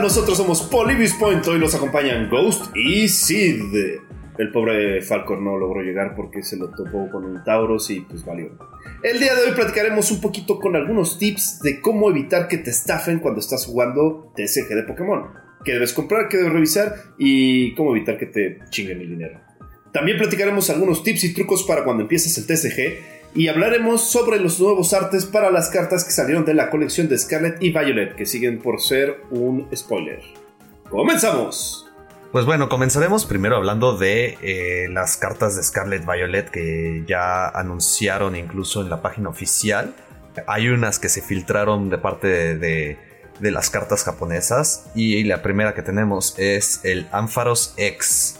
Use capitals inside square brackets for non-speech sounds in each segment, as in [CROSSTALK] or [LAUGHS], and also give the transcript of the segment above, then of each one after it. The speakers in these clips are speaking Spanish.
Nosotros somos Polybius Point. Hoy nos acompañan Ghost y Sid. El pobre Falcor no logró llegar porque se lo topó con un Tauros y pues valió. El día de hoy platicaremos un poquito con algunos tips de cómo evitar que te estafen cuando estás jugando TCG de Pokémon. Qué debes comprar, qué debes revisar y cómo evitar que te chinguen el dinero. También platicaremos algunos tips y trucos para cuando empieces el TCG y hablaremos sobre los nuevos artes para las cartas que salieron de la colección de Scarlet y Violet, que siguen por ser un spoiler. ¡Comenzamos! Pues bueno, comenzaremos primero hablando de eh, las cartas de Scarlet Violet que ya anunciaron incluso en la página oficial. Hay unas que se filtraron de parte de, de las cartas japonesas y la primera que tenemos es el Ampharos X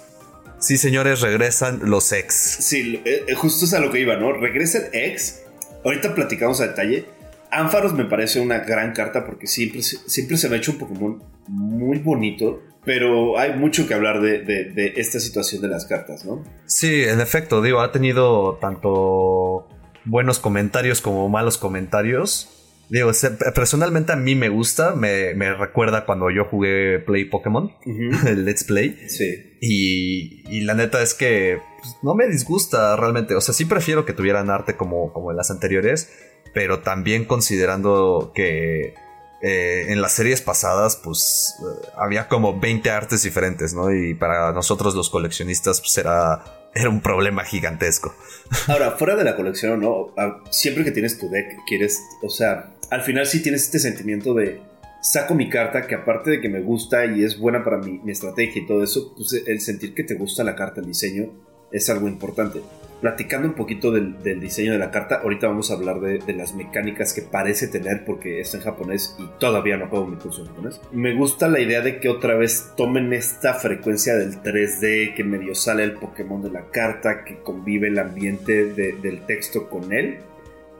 Sí, señores, regresan los ex. Sí, eh, eh, justo es a lo que iba, ¿no? Regresa el ex. Ahorita platicamos a detalle. Ánfaros me parece una gran carta porque siempre, siempre se me ha hecho un Pokémon muy bonito. Pero hay mucho que hablar de, de, esta situación de las cartas, ¿no? Sí, en efecto, digo, ha tenido tanto buenos comentarios como malos comentarios. Digo, personalmente a mí me gusta, me, recuerda cuando yo jugué Play Pokémon, [LAUGHS] el Let's Play. Sí. Y, la neta es que pues, no me disgusta realmente. O sea, sí prefiero que tuvieran arte como, como en las anteriores, pero también considerando que eh, en las series pasadas, pues eh, había como 20 artes diferentes, ¿no? Y para nosotros los coleccionistas, pues era era un problema gigantesco. [LAUGHS] Ahora, fuera de la colección, ¿no? Ah, siempre que tienes tu deck, quieres, o sea, al final sí tienes este sentimiento de saco mi carta que aparte de que me gusta y es buena para mi, mi estrategia y todo eso, pues el sentir que te gusta la carta, el diseño, es algo importante platicando un poquito del, diseño de la carta, ahorita vamos a hablar de, las mecánicas que parece tener porque está en japonés y todavía no juego mi curso japonés. Me gusta la idea de que otra vez tomen esta frecuencia del 3D, que medio sale el Pokémon de la carta, que convive el ambiente del texto con él.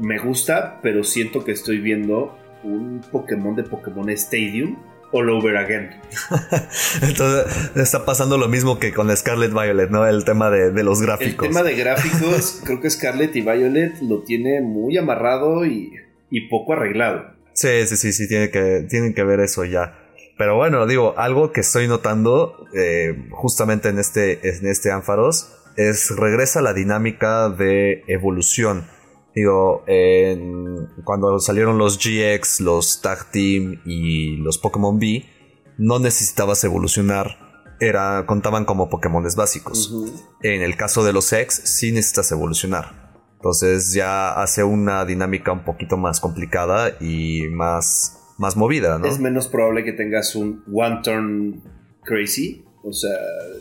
Me gusta, pero siento que estoy viendo un Pokémon de Pokémon Stadium all over again. [LAUGHS] Entonces está pasando lo mismo que con Scarlet Violet, ¿no? El tema de, los gráficos. El tema de [LAUGHS] gráficos, creo que Scarlet y Violet lo tiene muy amarrado y, poco arreglado. Sí, sí, sí, sí, tiene que, tienen que ver eso ya. Pero bueno, digo, algo que estoy notando eh, justamente en este, en este Ánfaros es regresa la dinámica de evolución Digo, cuando salieron los GX, los Tag Team y los Pokémon B, no necesitabas evolucionar. Era, contaban como Pokémones básicos. En el caso de los X, sí necesitas evolucionar. Entonces ya hace una dinámica un poquito más complicada y más, más movida, ¿no? Es menos probable que tengas un One Turn Crazy o sea.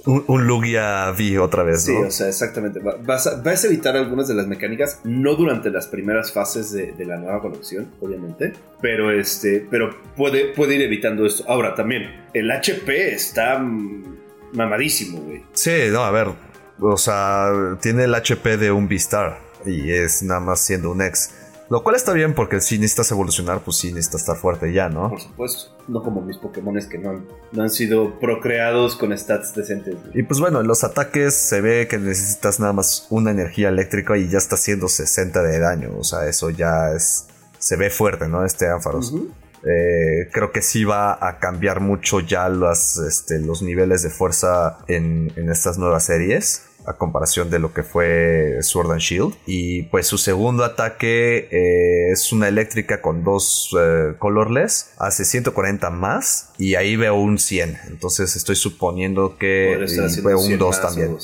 Un, Lugia V otra vez, ¿no? Sí, o sea, exactamente. Vas a, evitar algunas de las mecánicas, no durante las primeras fases de, la nueva colección, obviamente. Pero este. Pero puede, puede ir evitando esto. Ahora, también, el HP está mamadísimo, güey. Sí, no, a ver. O sea, tiene el HP de un V-Star. Y es nada más siendo un X. Lo cual está bien porque si necesitas evolucionar, pues sí necesitas estar fuerte ya, ¿no? Por supuesto. No como mis Pokémon que no han, no han sido procreados con stats decentes. Y pues bueno, en los ataques se ve que necesitas nada más una energía eléctrica y ya está haciendo 60 de daño. O sea, eso ya es. Se ve fuerte, ¿no? Este Ampharos. Eh, creo que sí va a cambiar mucho ya las, este, los niveles de fuerza en, en estas nuevas series a comparación de lo que fue Sword and Shield. Y pues su segundo ataque eh, es una eléctrica con dos eh, colorless, hace 140 más y ahí veo un 100. Entonces estoy suponiendo que veo un 2 también.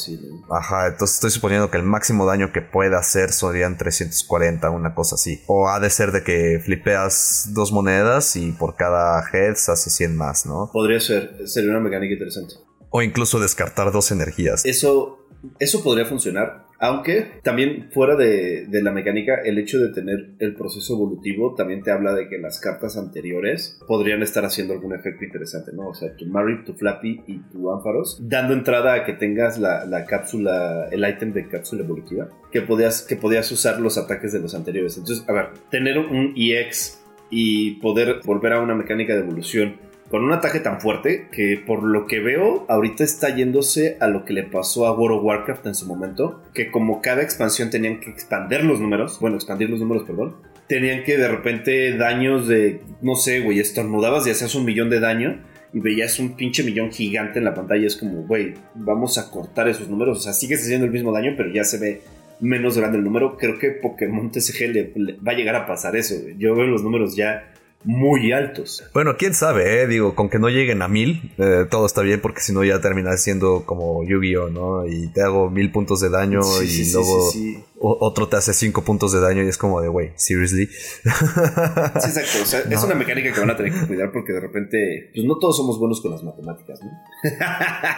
Ajá, entonces estoy suponiendo que el máximo daño que pueda hacer serían 340, una cosa así. O ha de ser de que flipeas dos monedas y por cada heads hace 100 más, ¿no? Podría ser, sería una mecánica interesante. O incluso descartar dos energías. Eso eso podría funcionar, aunque también fuera de, la mecánica, el hecho de tener el proceso evolutivo también te habla de que las cartas anteriores podrían estar haciendo algún efecto interesante, ¿no? O sea, tu Mary, tu Flappy y tu Ampharos, dando entrada a que tengas la, cápsula, el ítem de cápsula evolutiva, que podías, que podías usar los ataques de los anteriores. Entonces, a ver, tener un EX y poder volver a una mecánica de evolución con un ataque tan fuerte que por lo que veo ahorita está yéndose a lo que le pasó a World of Warcraft en su momento, que como cada expansión tenían que expandir los números, bueno, expandir los números, perdón, tenían que de repente daños de, no sé, güey, estornudabas y hacías un millón de daño y veías un pinche millón gigante en la pantalla. Es como, güey, vamos a cortar esos números. O sea, sigues haciendo el mismo daño, pero ya se ve menos grande el número. Creo que Pokémon TCG le, va a llegar a pasar eso. Yo veo los números ya muy altos. Bueno, quién sabe, ¿eh? digo, con que no lleguen a mil, eh, todo está bien, porque si no ya termina siendo como Yu-Gi-Oh, ¿no? Y te hago mil puntos de daño y luego otro te hace cinco puntos de daño y es como de, güey, seriously. [LAUGHS] Sí, exacto, o sea, es una mecánica que van a tener que cuidar porque de repente, pues no todos somos buenos con las matemáticas, ¿no?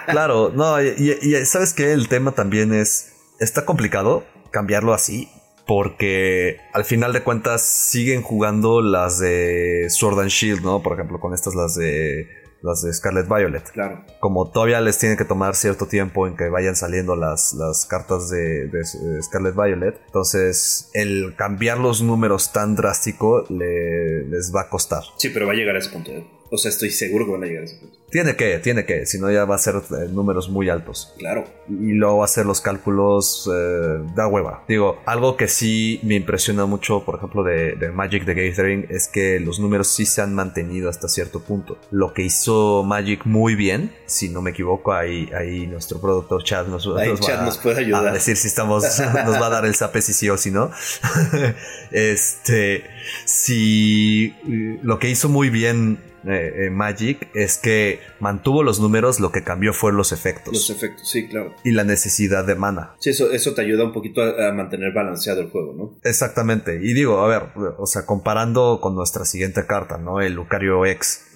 [LAUGHS] claro, no, y, y sabes que el tema también es, está complicado cambiarlo así, porque al final de cuentas siguen jugando las de Sword and Shield, ¿no? Por ejemplo, con estas las de las de Scarlet Violet. Claro. Como todavía les tiene que tomar cierto tiempo en que vayan saliendo las, las cartas de, Scarlet Violet, entonces el cambiar los números tan drástico les va a costar. Sí, pero va a llegar a ese punto. ¿eh? O sea, estoy seguro que van a llegar a ese punto. Tiene que, tiene que, si no ya va a ser eh, números muy altos. Claro. Y luego hacer los cálculos eh, da hueva. Digo, algo que sí me impresiona mucho, por ejemplo, de, Magic the Gathering es que los números sí se han mantenido hasta cierto punto. Lo que hizo Magic muy bien, si no me equivoco, ahí, ahí nuestro productor Chad nos, nos puede ayudar. A decir si estamos, [LAUGHS] nos va a dar el sape si sí o si no. [LAUGHS] este, si lo que hizo muy bien eh, eh, Magic es que mantuvo los números, lo que cambió fue los efectos. Los efectos, sí, claro. Y la necesidad de mana. Sí, eso, eso te ayuda un poquito a, mantener balanceado el juego, ¿no? Exactamente. Y digo, a ver, o sea, comparando con nuestra siguiente carta, ¿no? El Lucario X.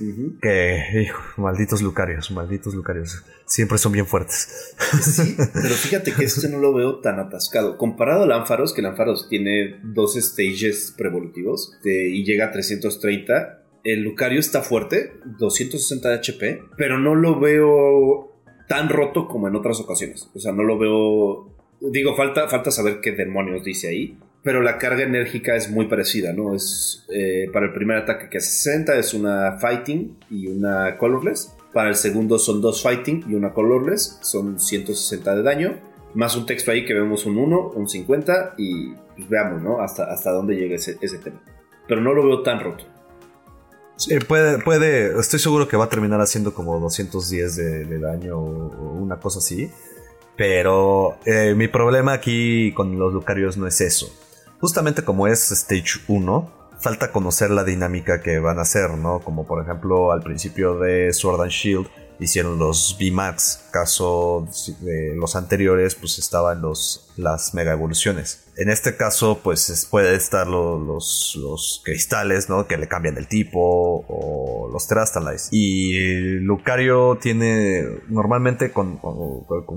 Que, malditos Lucarios, malditos Lucarios. Siempre son bien fuertes. Sí, [LAUGHS] pero fíjate que este no lo veo tan atascado. Comparado al Ampharos, que el tiene dos stages prevolutivos y llega a 330 el Lucario está fuerte, 260 de HP, pero no lo veo tan roto como en otras ocasiones. O sea, no lo veo. Digo, falta, falta saber qué demonios dice ahí. Pero la carga enérgica es muy parecida, ¿no? Es eh, para el primer ataque que hace 60 es una fighting y una colorless. Para el segundo son dos fighting y una colorless, son 160 de daño. Más un texto ahí que vemos un 1, un 50 y pues veamos, ¿no? Hasta, hasta dónde llega ese, ese tema. Pero no lo veo tan roto puede, puede, estoy seguro que va a terminar haciendo como 210 de, daño o una cosa así. Pero eh, mi problema aquí con los Lucarios no es eso. Justamente como es Stage 1, falta conocer la dinámica que van a hacer, ¿no? Como por ejemplo al principio de Sword and Shield hicieron los VMAX, caso de los anteriores pues estaban los, las mega evoluciones. En este caso, pues puede estar los, los, cristales, ¿no? Que le cambian el tipo, o los Terastalites. Y Lucario tiene, normalmente, con,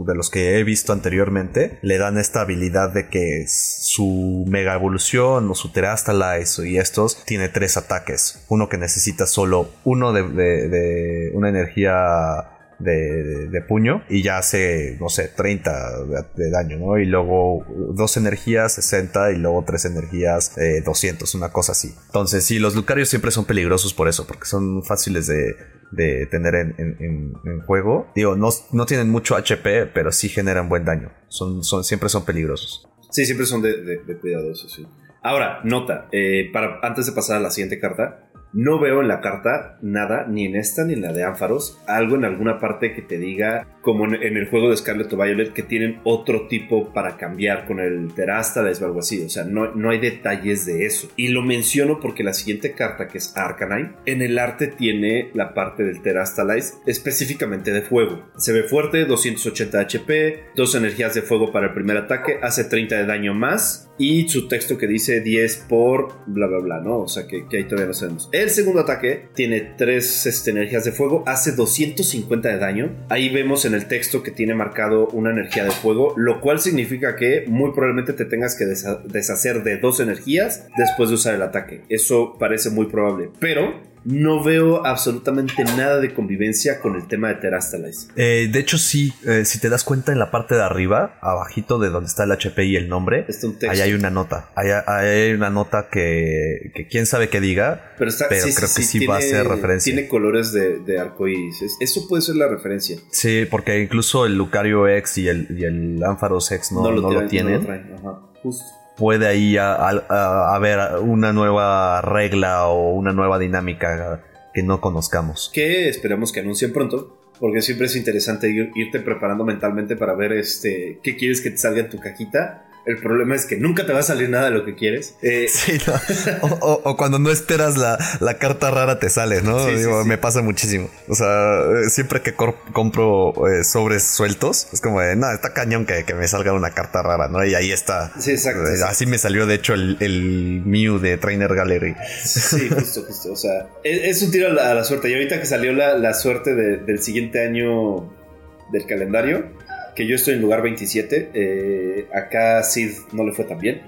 de los que he visto anteriormente, le dan esta habilidad de que su Mega Evolución o su Terastalites y estos tiene tres ataques. Uno que necesita solo uno de, de una energía de, puño y ya hace, no sé, 30 de, daño, ¿no? Y luego dos energías, 60 y luego tres energías, 200, una cosa así. Entonces, sí, los Lucarios siempre son peligrosos por eso, porque son fáciles de, tener en, juego. Digo, no, no, tienen mucho HP, pero sí generan buen daño. Son, son, siempre son peligrosos. Sí, siempre son de, de, cuidadosos, sí. Ahora, nota, eh, para, antes de pasar a la siguiente carta, no veo en la carta nada, ni en esta ni en la de Ánfaros, algo en alguna parte que te diga, como en, el juego de Scarlet o Violet, que tienen otro tipo para cambiar con el Terastales o algo así. O sea, no, no hay detalles de eso. Y lo menciono porque la siguiente carta, que es Arcanine, en el arte tiene la parte del Terastalize específicamente de fuego. Se ve fuerte, 280 HP, dos energías de fuego para el primer ataque, hace 30 de daño más y su texto que dice 10 por bla bla bla, ¿no? O sea que, ahí todavía no sabemos. El segundo ataque tiene 3 este, energías de fuego, hace 250 de daño. Ahí vemos en el texto que tiene marcado una energía de fuego, lo cual significa que muy probablemente te tengas que deshacer de dos energías después de usar el ataque. Eso parece muy probable, pero no veo absolutamente nada de convivencia con el tema de Terastalize. Eh, de hecho, sí, eh, si te das cuenta en la parte de arriba, abajito de donde está el HP y el nombre, ahí hay una nota. Ahí hay una nota que, quién sabe qué diga, pero, creo que sí, va a ser referencia. Tiene colores de, de arcoíris. Eso puede ser la referencia. Sí, porque incluso el Lucario X y el, y el Ampharos X no, lo, tienen. Justo puede ahí haber una nueva regla o una nueva dinámica que no conozcamos. Que esperemos que anuncien pronto. Porque siempre es interesante irte preparando mentalmente para ver este qué quieres que te salga en tu cajita el problema es que nunca te va a salir nada de lo que quieres. Eh, sí, [LAUGHS] o, cuando no esperas la, carta rara te sale, ¿no? Digo, Me pasa muchísimo. O sea, eh, siempre que compro eh, sobres sueltos, es como de, no, está cañón que, me salga una carta rara, ¿no? Y ahí está. Sí, exacto. así me salió, de hecho, el, el Mew de Trainer Gallery. Sí, [LAUGHS] justo, justo. O sea, es, un tiro a la, suerte. Y ahorita que salió la, suerte del siguiente año del calendario, que yo estoy en lugar 27. Eh, acá Sid no le fue tan bien.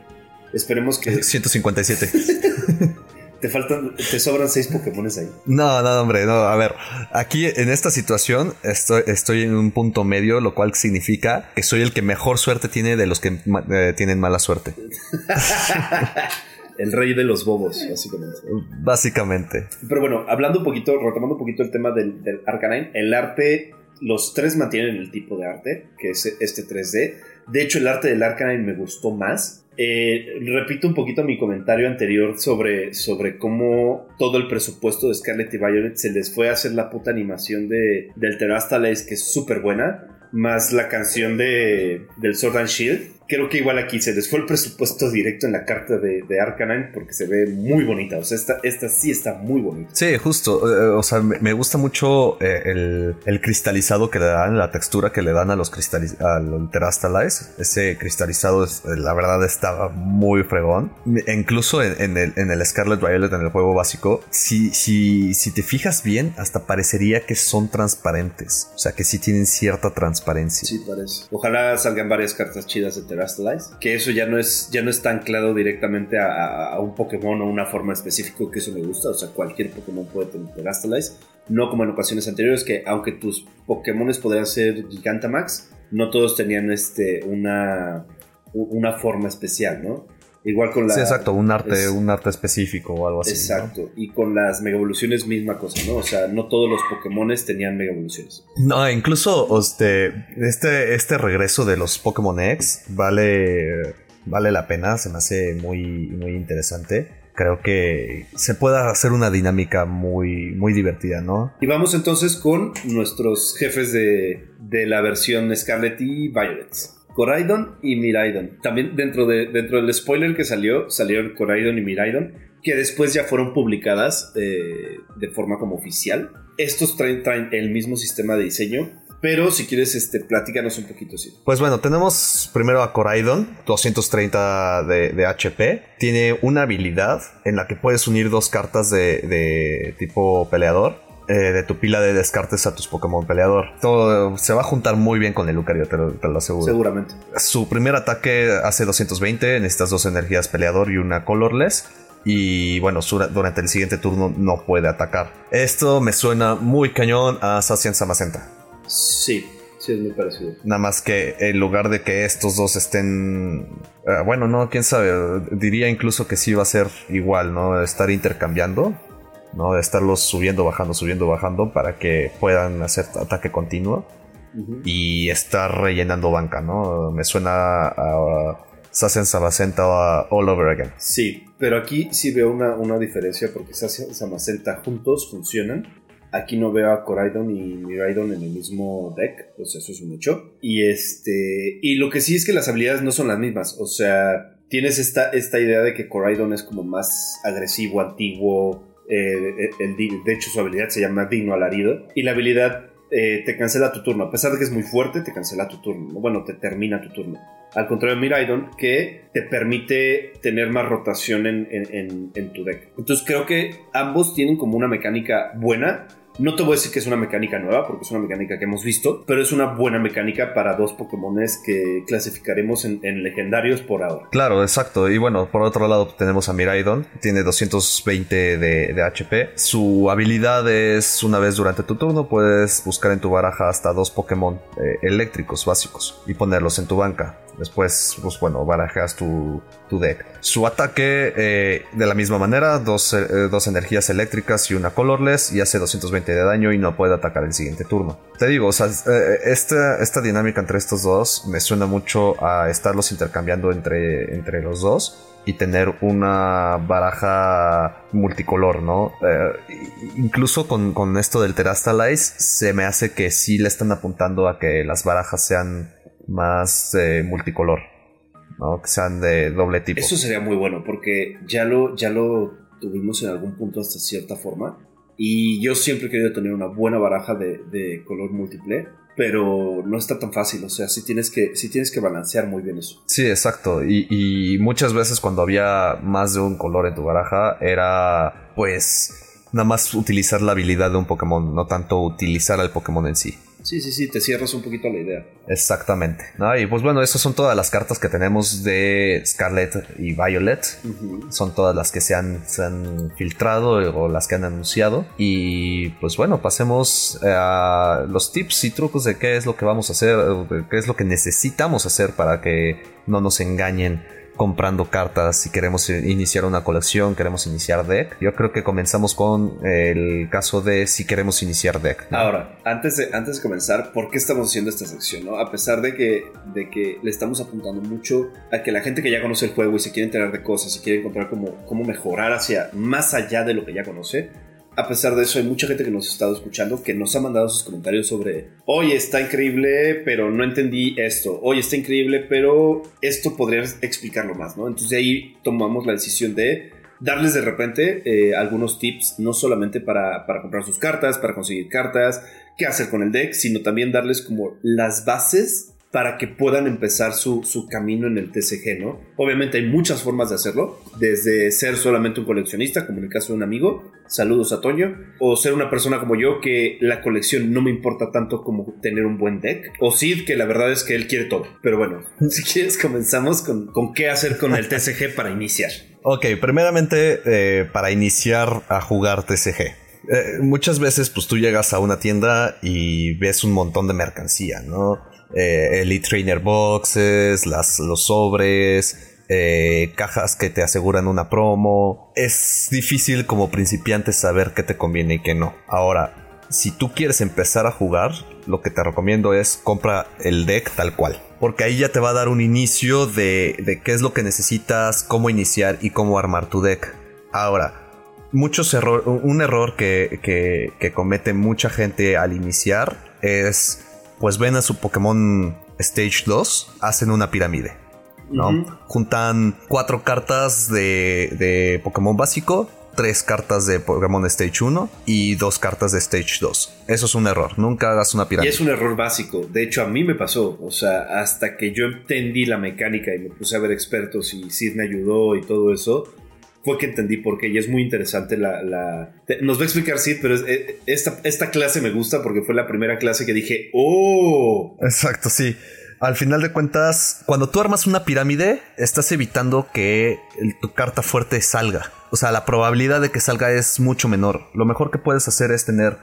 Esperemos que. [LAUGHS] 157. [LAUGHS] te faltan, te sobran 6 Pokémon ahí. No, no, hombre, no. A ver, aquí en esta situación estoy, estoy en un punto medio, lo cual significa que soy el que mejor suerte tiene de los que eh, tienen mala suerte. [LAUGHS] el rey de los bobos, básicamente. Básicamente. Pero bueno, hablando un poquito, retomando un poquito el tema del, del Arcanine, el arte los tres mantienen el tipo de arte, que es este 3D. De hecho, el arte del Arcanine me gustó más. Eh, repito un poquito mi comentario anterior sobre, sobre cómo todo el presupuesto de Scarlet y Violet se les fue a hacer la puta animación de, del Terastales, que es súper buena, más la canción de, del Sword and Shield creo que igual aquí se les fue el presupuesto directo en la carta de, de Arcanine porque se ve muy bonita. O sea, esta, esta sí está muy bonita. Sí, justo. Eh, o sea, me, gusta mucho eh, el, cristalizado que le dan, la textura que le dan a los al Terastalize. Ese cristalizado, eh, la verdad, estaba muy fregón. Incluso en, el, en, el, Scarlet Violet, en el juego básico, si, si, si te fijas bien, hasta parecería que son transparentes. O sea, que sí tienen cierta transparencia. Sí, parece. Ojalá salgan varias cartas chidas de que eso ya no es, ya no está anclado directamente a, un Pokémon o una forma específica que eso me gusta, o sea, cualquier Pokémon puede tener Terastalize, no como en ocasiones anteriores que aunque tus Pokémones podrían ser Gigantamax, no todos tenían este, una, una forma especial, ¿no? Igual con la. Sí, exacto, un arte, un arte específico o algo así. Exacto. Y con las mega evoluciones, misma cosa, ¿no? O sea, no todos los Pokémon tenían mega evoluciones. No, incluso este, este, este regreso de los Pokémon X vale, vale la pena, se me hace muy, muy interesante. Creo que se puede hacer una dinámica muy, muy divertida, ¿no? Y vamos entonces con nuestros jefes de, de la versión Scarlet y Violet. Coraidon y Miraidon. También dentro, de, dentro del spoiler que salió, salieron Coraidon y Miraidon, que después ya fueron publicadas eh, de forma como oficial. Estos traen, traen, el mismo sistema de diseño, pero si quieres, este, platícanos un poquito, sí. Pues bueno, tenemos primero a Coraidon, 230 de, de, HP. Tiene una habilidad en la que puedes unir dos cartas de, de tipo peleador. Eh, de tu pila de descartes a tus Pokémon peleador. Todo se va a juntar muy bien con el Lucario, te lo, aseguro. Seguramente. Su primer ataque hace 220, necesitas dos energías peleador y una colorless. Y bueno, durante el siguiente turno no puede atacar. Esto me suena muy cañón a Sacian Samacenta. Sí, sí, es muy parecido. Nada más que en lugar de que estos dos estén. Eh, bueno, no, quién sabe. Diría incluso que sí va a ser igual, ¿no? Estar intercambiando. ¿No? De estarlos subiendo, bajando, subiendo, bajando para que puedan hacer ataque continuo y estar rellenando banca, ¿no? Me suena a Sassen Samacenta All Over Again. Sí, pero aquí sí veo una, una diferencia porque Sassen Samacenta juntos funcionan. Aquí no veo a Coraidon y Miraidon en el mismo deck, sea, eso es un hecho. Y este, y lo que sí es que las habilidades no son las mismas, o sea, tienes esta, esta idea de que Coraidon es como más agresivo, antiguo, eh, de hecho, su habilidad se llama Digno Alarido. Y la habilidad eh, te cancela tu turno. A pesar de que es muy fuerte, te cancela tu turno. Bueno, te termina tu turno. Al contrario de Miraidon, que te permite tener más rotación en, en, tu deck. Entonces creo que ambos tienen como una mecánica buena no te voy a decir que es una mecánica nueva, porque es una mecánica que hemos visto, pero es una buena mecánica para dos Pokémones que clasificaremos en, legendarios por ahora. Claro, exacto. Y bueno, por otro lado tenemos a Miraidon, tiene 220 de, HP. Su habilidad es, una vez durante tu turno, puedes buscar en tu baraja hasta dos Pokémon eh, eléctricos básicos y ponerlos en tu banca. Después, pues bueno, barajas tu, tu deck. Su ataque, eh, de la misma manera, dos, eh, dos, energías eléctricas y una colorless, y hace 220 de daño y no puede atacar el siguiente turno. Te digo, o sea, eh, esta, esta dinámica entre estos dos me suena mucho a estarlos intercambiando entre, entre los dos. y tener una baraja multicolor, ¿no? Incluso con, esto del Terastalize se me hace que sí le están apuntando a que las barajas sean más eh, multicolor, ¿no? Que sean de doble tipo. Eso sería muy bueno porque ya lo, ya lo tuvimos en algún punto hasta cierta forma y yo siempre he querido tener una buena baraja de, de color múltiple pero no está tan fácil, o sea, sí tienes que, tienes que balancear muy bien eso. Sí, exacto, y, y muchas veces cuando había más de un color en tu baraja era pues nada más utilizar la habilidad de un Pokémon, no tanto utilizar al Pokémon en sí. Sí, sí, sí, te cierras un poquito la idea. Exactamente. Y pues bueno, esas son todas las cartas que tenemos de Scarlet y Violet. Son todas las que se han, filtrado o las que han anunciado. Y pues bueno, pasemos a los tips y trucos de qué es lo que vamos a hacer, qué es lo que necesitamos hacer para que no nos engañen comprando cartas, si queremos iniciar una colección, queremos iniciar deck. Yo creo que comenzamos con el caso de si queremos iniciar deck. Ahora, antes de, antes de comenzar, ¿por qué estamos haciendo esta sección? ¿no? A pesar de que, de que le estamos apuntando mucho a que la gente que ya conoce el juego y se quiere enterar de cosas y quiere encontrar cómo, cómo mejorar hacia más allá de lo que ya conoce, a pesar de eso, hay mucha gente que nos ha estado escuchando que nos ha mandado sus comentarios sobre, oye, está increíble, pero no entendí esto, oye, está increíble, pero esto podría explicarlo más, ¿no? Entonces de ahí tomamos la decisión de darles de repente eh, algunos tips, no solamente para, para comprar sus cartas, para conseguir cartas, qué hacer con el deck, sino también darles como las bases para que puedan empezar su, camino en el TCG, ¿no? Obviamente hay muchas formas de hacerlo, desde ser solamente un coleccionista, como en el caso de un amigo, saludos a Toño, o ser una persona como yo que la colección no me importa tanto como tener un buen deck, o Sid que la verdad es que él quiere todo. Pero bueno, [LAUGHS] si quieres comenzamos con, con qué hacer con el TCG para iniciar. Ok, primeramente eh, para iniciar a jugar TCG. Eh, muchas veces pues tú llegas a una tienda y ves un montón de mercancía, ¿no? Eh, Elite Trainer Boxes, las, los sobres, eh, cajas que te aseguran una promo. Es difícil como principiante saber qué te conviene y qué no. Ahora, si tú quieres empezar a jugar, lo que te recomiendo es compra el deck tal cual. Porque ahí ya te va a dar un inicio de, de qué es lo que necesitas, cómo iniciar y cómo armar tu deck. Ahora, muchos error, un error que, que, que comete mucha gente al iniciar es pues ven a su Pokémon Stage 2, hacen una pirámide. ¿no? Juntan cuatro cartas de, de, Pokémon básico, tres cartas de Pokémon Stage 1 y dos cartas de Stage 2. Eso es un error, nunca hagas una pirámide. Y es un error básico, de hecho a mí me pasó, o sea, hasta que yo entendí la mecánica y me puse a ver expertos y Sid me ayudó y todo eso, fue que entendí por qué y es muy interesante la... Nos va a explicar, sí, pero eh, esta, esta clase me gusta porque fue la primera clase que dije, ¡oh! Exacto, sí. Al final de cuentas, cuando tú armas una pirámide, estás evitando que tu carta fuerte salga. O sea, la probabilidad de que salga es mucho menor. Lo mejor que puedes hacer es tener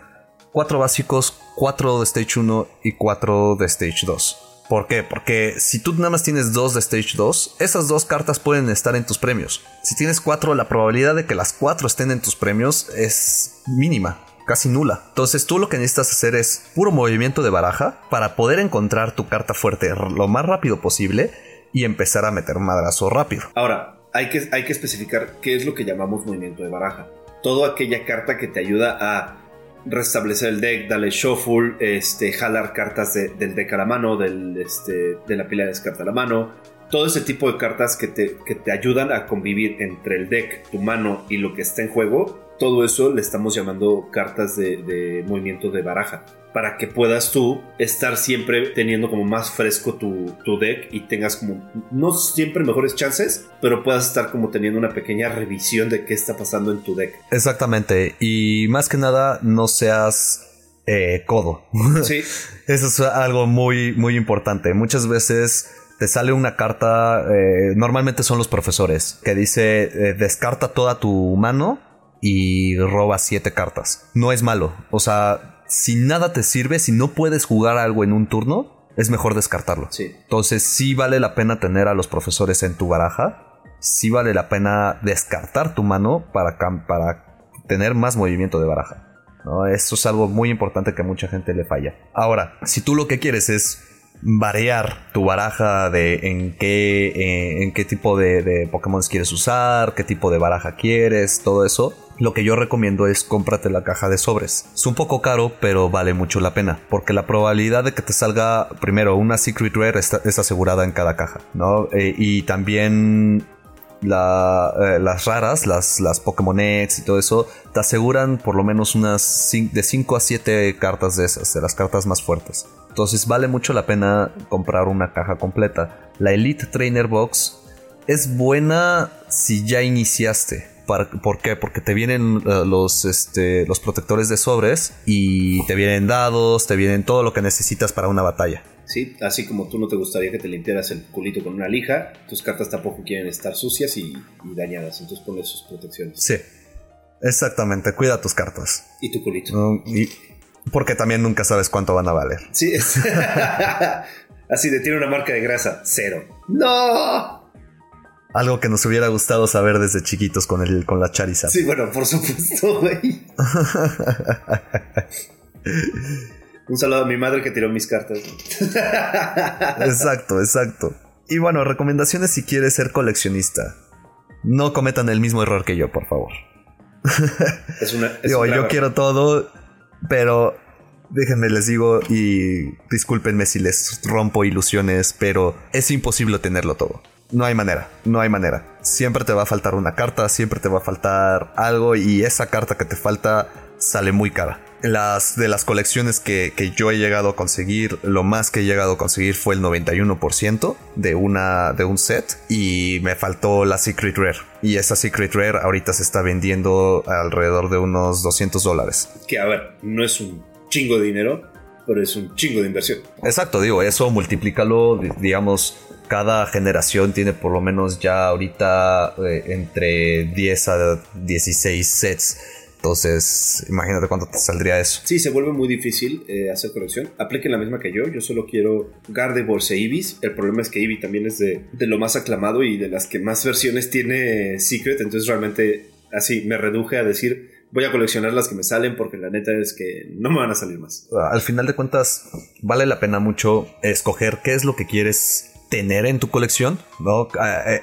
cuatro básicos, cuatro de Stage 1 y cuatro de Stage 2. ¿Por qué? Porque si tú nada más tienes dos de Stage 2, esas dos cartas pueden estar en tus premios. Si tienes cuatro, la probabilidad de que las cuatro estén en tus premios es mínima, casi nula. Entonces tú lo que necesitas hacer es puro movimiento de baraja para poder encontrar tu carta fuerte lo más rápido posible y empezar a meter madrazo rápido. Ahora, hay que, hay que especificar qué es lo que llamamos movimiento de baraja. Toda aquella carta que te ayuda a restablecer el deck, darle shuffle, este, jalar cartas del deck a la mano, del, este, de la pila de descarta a la mano. Todo ese tipo de cartas que te, que te ayudan a convivir entre el deck, tu mano y lo que está en juego. Todo eso le estamos llamando cartas de movimiento de baraja para que puedas tú estar siempre teniendo como más fresco tu, deck y tengas como, no siempre mejores chances, pero puedas estar como teniendo una pequeña revisión de qué está pasando en tu deck. Exactamente, y más que nada no seas eh, codo. [LAUGHS] Sí. Eso es algo muy, muy importante. Muchas veces te sale una carta, eh, normalmente son los profesores, que dice eh, descarta toda tu mano y roba siete cartas. No es malo, o sea, si nada te sirve, si no puedes jugar algo en un turno, es mejor descartarlo. Sí. Entonces sí vale la pena tener a los profesores en tu baraja. Sí vale la pena descartar tu mano para, para tener más movimiento de baraja. ¿no? Eso es algo muy importante que a mucha gente le falla. Ahora, si tú lo que quieres es variar tu baraja de en qué, eh, en qué tipo de, de Pokémon quieres usar, qué tipo de baraja quieres, todo eso. Lo que yo recomiendo es cómprate la caja de sobres. Es un poco caro, pero vale mucho la pena. Porque la probabilidad de que te salga primero una Secret Rare es asegurada en cada caja, ¿no? Eh, y también eh, las raras, las, las Pokémon X y todo eso, te aseguran por lo menos unas de 5 a 7 cartas de esas, de las cartas más fuertes. Entonces vale mucho la pena comprar una caja completa. La Elite Trainer Box es buena si ya iniciaste. ¿Por qué? Porque te vienen eh, los, este, los protectores de sobres y te vienen dados, te vienen todo lo que necesitas para una batalla. Sí, así como tú no te gustaría que te limpiaras el culito con una lija, tus cartas tampoco quieren estar sucias y, dañadas, entonces ponle sus protecciones. Sí, exactamente, cuida tus cartas. Y tu culito. porque también nunca sabes cuánto van a valer. Sí, [LAUGHS] así de tiene una marca de grasa, cero. ¡No! Algo que nos hubiera gustado saber desde chiquitos con, el, con la Charizard. Sí, bueno, por supuesto, [LAUGHS] güey. Un saludo a mi madre que tiró mis cartas. [LAUGHS] exacto, exacto. Y bueno, recomendaciones si quieres ser coleccionista. No cometan el mismo error que yo, por favor. Es una, yo quiero todo, pero déjenme les digo y discúlpenme si les rompo ilusiones, pero es imposible tenerlo todo. No hay manera, no hay manera. Siempre te va a faltar una carta, siempre te va a faltar algo y esa carta que te falta sale muy cara las, de las colecciones que, yo he llegado a conseguir, lo más que he llegado a conseguir fue el 91% de, una, de un set y me faltó la Secret Rare. Y esa Secret Rare ahorita se está vendiendo alrededor de unos 200 dólares. Que a ver, no es un chingo de dinero, pero es un chingo de inversión. Exacto, digo, eso multiplícalo, digamos, cada generación tiene por lo menos ya ahorita eh, entre 10 a 16 sets entonces, imagínate cuánto te saldría eso. Sí, se vuelve muy difícil eh, hacer colección. Apliquen la misma que yo. Yo solo quiero Gardevoir e Eevees. El problema es que Eevee también es de, lo más aclamado y de las que más versiones tiene Secret. Entonces, realmente, así me reduje a decir voy a coleccionar las que me salen porque la neta es que no me van a salir más. Al final de cuentas, vale la pena mucho escoger qué es lo que quieres tener en tu colección, ¿no?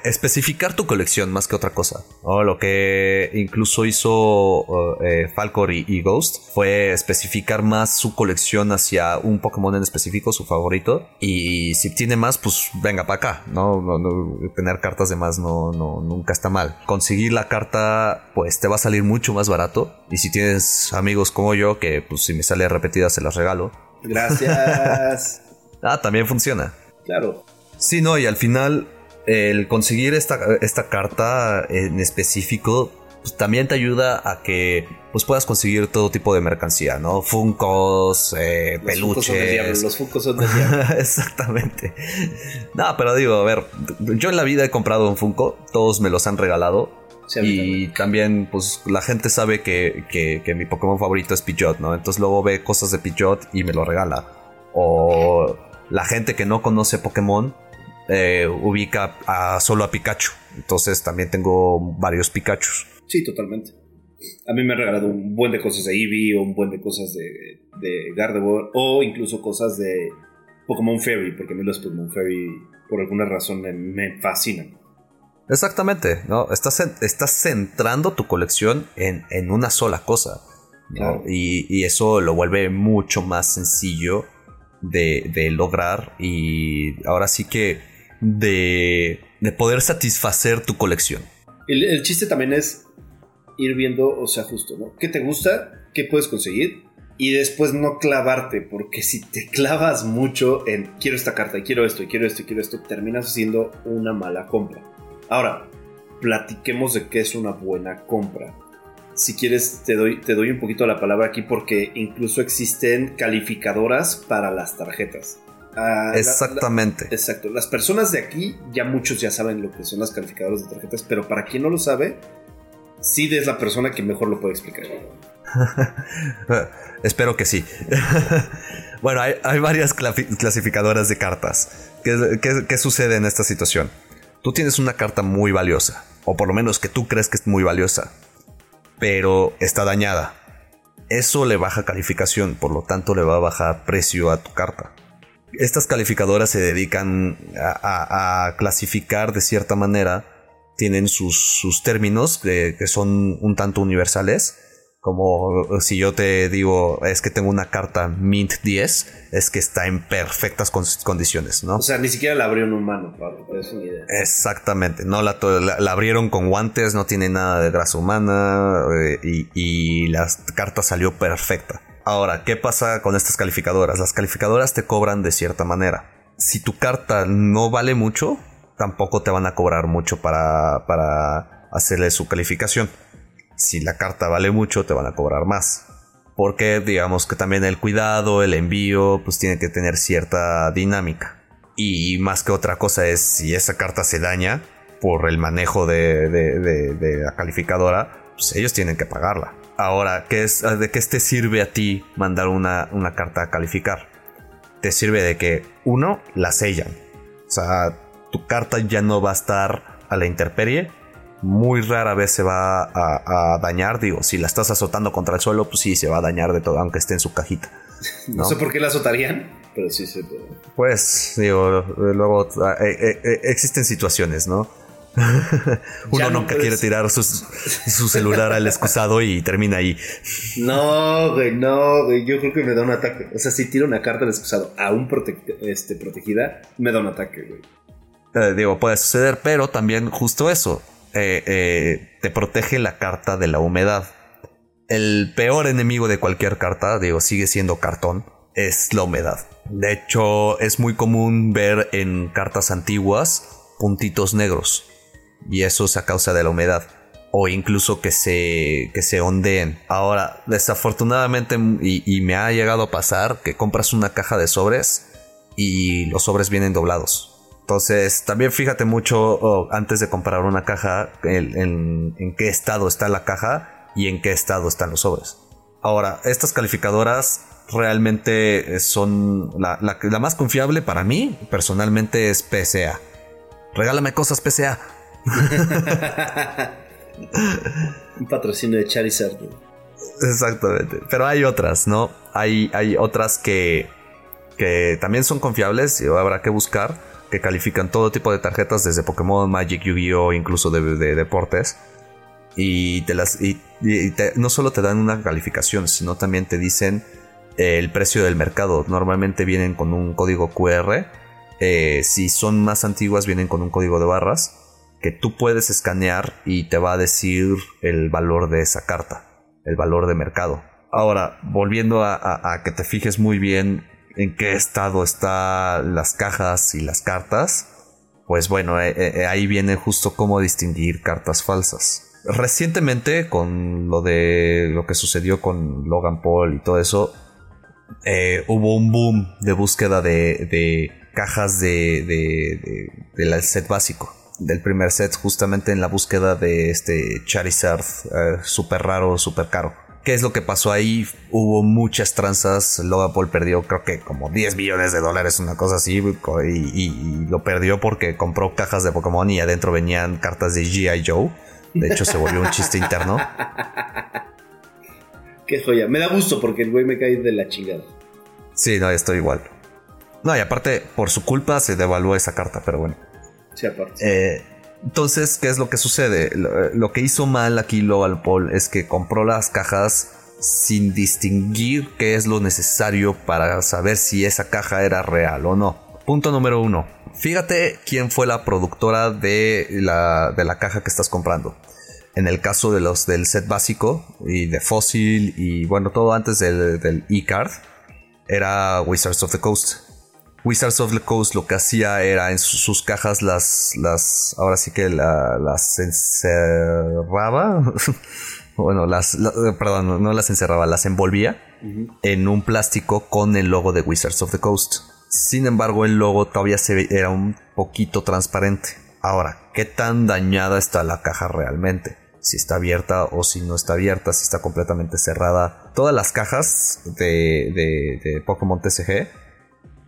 Especificar tu colección más que otra cosa. Lo que incluso hizo eh, Falcor y, Ghost fue especificar más su colección hacia un Pokémon en específico, su favorito. Y si tiene más, pues venga para acá, ¿no? Tener cartas de más no, no, nunca está mal. Conseguir la carta, pues te va a salir mucho más barato. Y si tienes amigos como yo, que pues si me sale repetida se las regalo. Gracias. [LAUGHS] ah, también funciona. Claro. Sí, no, y al final el conseguir esta, esta carta en específico pues, también te ayuda a que pues, puedas conseguir todo tipo de mercancía, ¿no? Funcos, eh, peluches. los Funcos son [LAUGHS] del diablo. Exactamente. No, pero digo, a ver, yo en la vida he comprado un Funko, todos me los han regalado. y también, pues, la gente sabe que, que, que mi Pokémon favorito es Pidgeot, ¿no? Entonces luego ve cosas de Pidgeot y me lo regala. O la gente que no conoce Pokémon eh, ubica a, solo a Pikachu. Entonces también tengo varios Pikachu. Sí, totalmente. A mí me han regalado un buen de cosas de Eevee o un buen de cosas de, de Gardevoir o incluso cosas de Pokémon Fairy, porque a mí los Pokémon Fairy por alguna razón me, fascinan. Exactamente, ¿no? Estás, estás centrando tu colección en, una sola cosa. Y, y, eso lo vuelve mucho más sencillo de, de, lograr. Y ahora sí que de, poder satisfacer tu colección. El, chiste también es ir viendo, o sea, justo, ¿no? ¿Qué te gusta? ¿Qué puedes conseguir? Y después no clavarte, porque si te clavas mucho en quiero esta carta, y quiero esto, y quiero esto, y quiero esto, terminas haciendo una mala compra. Ahora, platiquemos de qué es una buena compra. Si quieres, te doy, te doy un poquito la palabra aquí porque incluso existen calificadoras para las tarjetas. Ah, Exactamente. exacto. Las personas de aquí, ya muchos ya saben lo que son las calificadoras de tarjetas, pero para quien no lo sabe, Sid es la persona que mejor lo puede explicar. [LAUGHS] Espero que sí. [LAUGHS] bueno, hay, varias clasificadoras de cartas. ¿Qué, sucede en esta situación? Tú tienes una carta muy valiosa, o por lo menos que tú crees que es muy valiosa, pero está dañada. Eso le baja calificación, por lo tanto le va a bajar precio a tu carta. Estas calificadoras se dedican a, clasificar de cierta manera, tienen sus, términos que son un tanto universales como si yo te digo, es que tengo una carta Mint 10, es que está en perfectas condiciones, ¿no? O sea, ni siquiera la abrió en un mano, Pablo, es una idea. Exactamente, no la, la, abrieron con guantes, no tiene nada de grasa humana eh, y, y la carta salió perfecta. Ahora, ¿qué pasa con estas calificadoras? Las calificadoras te cobran de cierta manera. Si tu carta no vale mucho, tampoco te van a cobrar mucho para, para hacerle su calificación si la carta vale mucho, te van a cobrar más. Porque digamos que también el cuidado, el envío, pues tiene que tener cierta dinámica. Y más que otra cosa es si esa carta se daña por el manejo de, la calificadora, pues ellos tienen que pagarla. Ahora, ¿qué es, ¿de qué te sirve a ti mandar una, una carta a calificar? Te sirve de que, uno, la sellan. O sea, tu carta ya no va a estar a la intemperie muy rara vez se va a, dañar. Digo, si la estás azotando contra el suelo, pues sí, se va a dañar de todo, aunque esté en su cajita. [LAUGHS] No, sé por qué la azotarían, pero sí se Pues, digo, luego ah, eh, eh, eh, existen situaciones, ¿no? Uno nunca quiere tirar su celular al excusado y termina ahí. No, güey, no, güey. Yo creo que me da un ataque. O sea, si tiro una carta al excusado a un este, protegida, me da un ataque, güey. digo, puede suceder, pero también justo eso. Eh, eh, te protege la carta de la humedad. El peor enemigo de cualquier carta, digo, sigue siendo cartón, es la humedad. De hecho, es muy común ver en cartas antiguas puntitos negros. Y eso es a causa de la humedad. O incluso que se, que se ondeen. Ahora, desafortunadamente, y, y me ha llegado a pasar que compras una caja de sobres y los sobres vienen doblados. Entonces, también fíjate mucho antes de comprar una caja en, qué estado está la caja y en qué estado están los sobres. Ahora, estas calificadoras realmente son la, más confiable para mí, personalmente, es PSA. Regálame cosas PSA. Un patrocinio de Charizard. Exactamente. Pero hay otras, ¿no? Hay, hay otras que, que también son confiables y habrá que buscar que califican todo tipo de tarjetas, desde Pokémon, Magic, Yu-Gi-Oh, incluso de, deportes. Y, te las, y, no solo te dan una calificación, sino también te dicen eh, el precio del mercado. Normalmente vienen con un código QR. Eh, si son más antiguas, vienen con un código de barras que tú puedes escanear y te va a decir el valor de esa carta, el valor de mercado. Ahora, volviendo a que te fijes muy bien en qué estado están las cajas y las cartas, pues bueno, eh, eh, eh, ahí viene justo cómo distinguir cartas falsas. Recientemente, con lo de lo que sucedió con Logan Paul y todo eso, hubo un boom de búsqueda de, cajas de, de, del set básico, del primer set, justamente en la búsqueda de este Charizard super raro, super caro. ¿Qué es lo que pasó ahí? Hubo muchas tranzas. Logan Paul perdió, creo que como 10 millones de dólares, una cosa así. Y, lo perdió porque compró cajas de Pokémon y adentro venían cartas de G.I. Joe. De hecho, se volvió un chiste interno. [LAUGHS] Qué joya. Me da gusto porque el güey me cae de la chingada. Sí, no, estoy igual. No, y aparte, por su culpa se devaluó esa carta, pero bueno. Sí, aparte. Eh, entonces, ¿qué es lo que sucede? Lo, que hizo mal aquí Logan Paul es que compró las cajas sin distinguir qué es lo necesario para saber si esa caja era real o no. Punto número uno. Fíjate quién fue la productora de la, de la caja que estás comprando. En el caso de los del set básico y de Fossil y bueno, todo antes del, del e-card, era Wizards of the Coast. Wizards of the Coast lo que hacía era en sus, cajas las, las, ahora sí que las encerraba, [LAUGHS] bueno, las, perdón, no las encerraba, las envolvía en un plástico con el logo de Wizards of the Coast. Sin embargo, el logo todavía se era un poquito transparente. Ahora, ¿qué tan dañada está la caja realmente? Si está abierta o si no está abierta, si está completamente cerrada. Todas las cajas de, de, de Pokémon TCG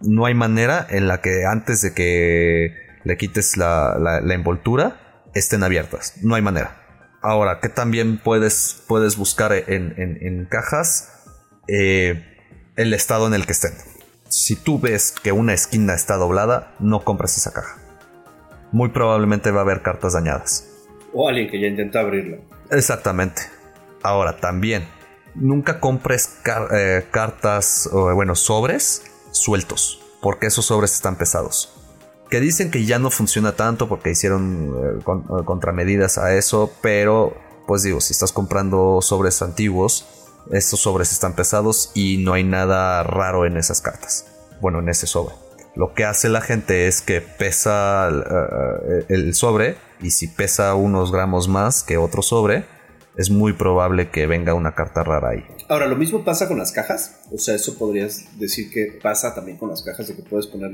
no hay manera en la que antes de que le quites la, envoltura estén abiertas. No hay manera. Ahora, ¿qué también puedes, puedes buscar en, cajas? Eh, el estado en el que estén. si tú ves que una esquina está doblada, no compres esa caja. Muy probablemente va a haber cartas dañadas. O alguien que ya intenta abrirla. Exactamente. Ahora, también, nunca compres eh, cartas, o bueno, sobres sueltos, porque esos sobres están pesados. Que dicen que ya no funciona tanto porque hicieron eh, eh, contramedidas a eso, pero pues digo, si estás comprando sobres antiguos, estos sobres están pesados y no hay nada raro en esas cartas. Bueno, en ese sobre. Lo que hace la gente es que pesa el sobre y si pesa unos gramos más que otro sobre, es muy probable que venga una carta rara ahí. Ahora, lo mismo pasa con las cajas. O sea, eso podrías decir que pasa también con las cajas, de que puedes poner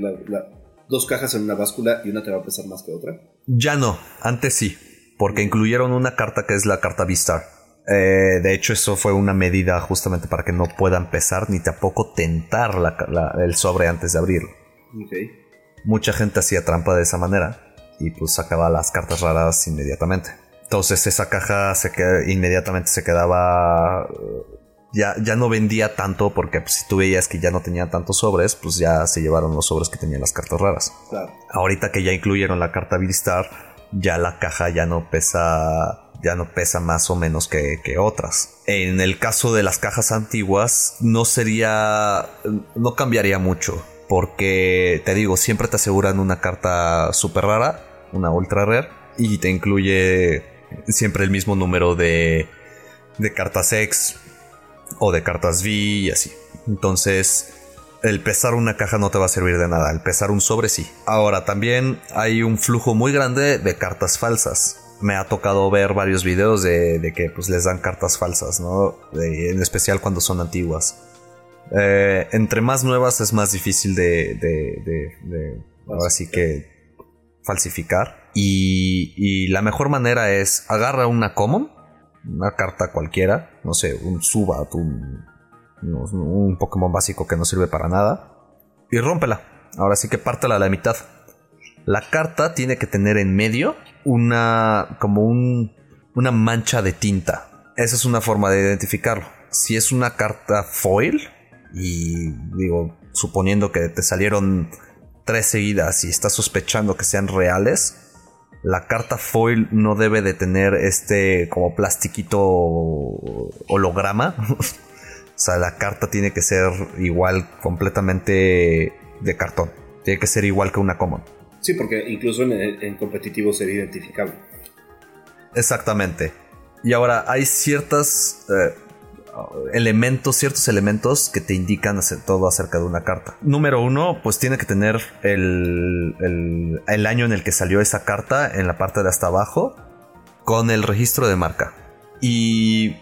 dos cajas en una báscula y una te va a pesar más que otra. Ya no, antes sí, porque incluyeron una carta que es la carta Vistar. Eh, de hecho, eso fue una medida justamente para que no puedan pesar ni tampoco tentar el sobre antes de abrirlo. Mucha gente hacía trampa de esa manera y pues sacaba las cartas raras inmediatamente. Entonces esa caja se inmediatamente se quedaba... Ya, ya no vendía tanto porque pues, si tú veías que ya no tenía tantos sobres, pues ya se llevaron los sobres que tenían las cartas raras. Ahorita que ya incluyeron la carta Star, ya la caja ya no pesa ya no pesa más o menos que, que, otras. En el caso de las cajas antiguas, no sería. no cambiaría mucho. Porque te digo, siempre te aseguran una carta super rara, una ultra rare, y te incluye siempre el mismo número de, de cartas X o de cartas V y así. Entonces, el pesar una caja no te va a servir de nada, el pesar un sobre sí. Ahora, también hay un flujo muy grande de cartas falsas. Me ha tocado ver varios videos de, que pues, les dan cartas falsas, ¿no? en especial cuando son antiguas. Eh, entre más nuevas es más difícil de, de, de ahora sí que falsificar. Y, la mejor manera es agarra una common, una carta cualquiera, no sé, un Subat, un, un Pokémon básico que no sirve para nada, y rómpela. Ahora sí que pártela a la mitad. La carta tiene que tener en medio una como un, una mancha de tinta. Esa es una forma de identificarlo. Si es una carta foil y digo, suponiendo que te salieron tres seguidas y estás sospechando que sean reales, la carta foil no debe de tener este como plastiquito holograma. [LAUGHS] o sea, la carta tiene que ser igual completamente de cartón. Tiene que ser igual que una common. Sí, porque incluso en, competitivo sería identificable. Exactamente. Y ahora hay ciertas eh, elementos, ciertos elementos que te indican todo acerca de una carta. Número uno, pues tiene que tener el, el, año en el que salió esa carta en la parte de hasta abajo con el registro de marca. Y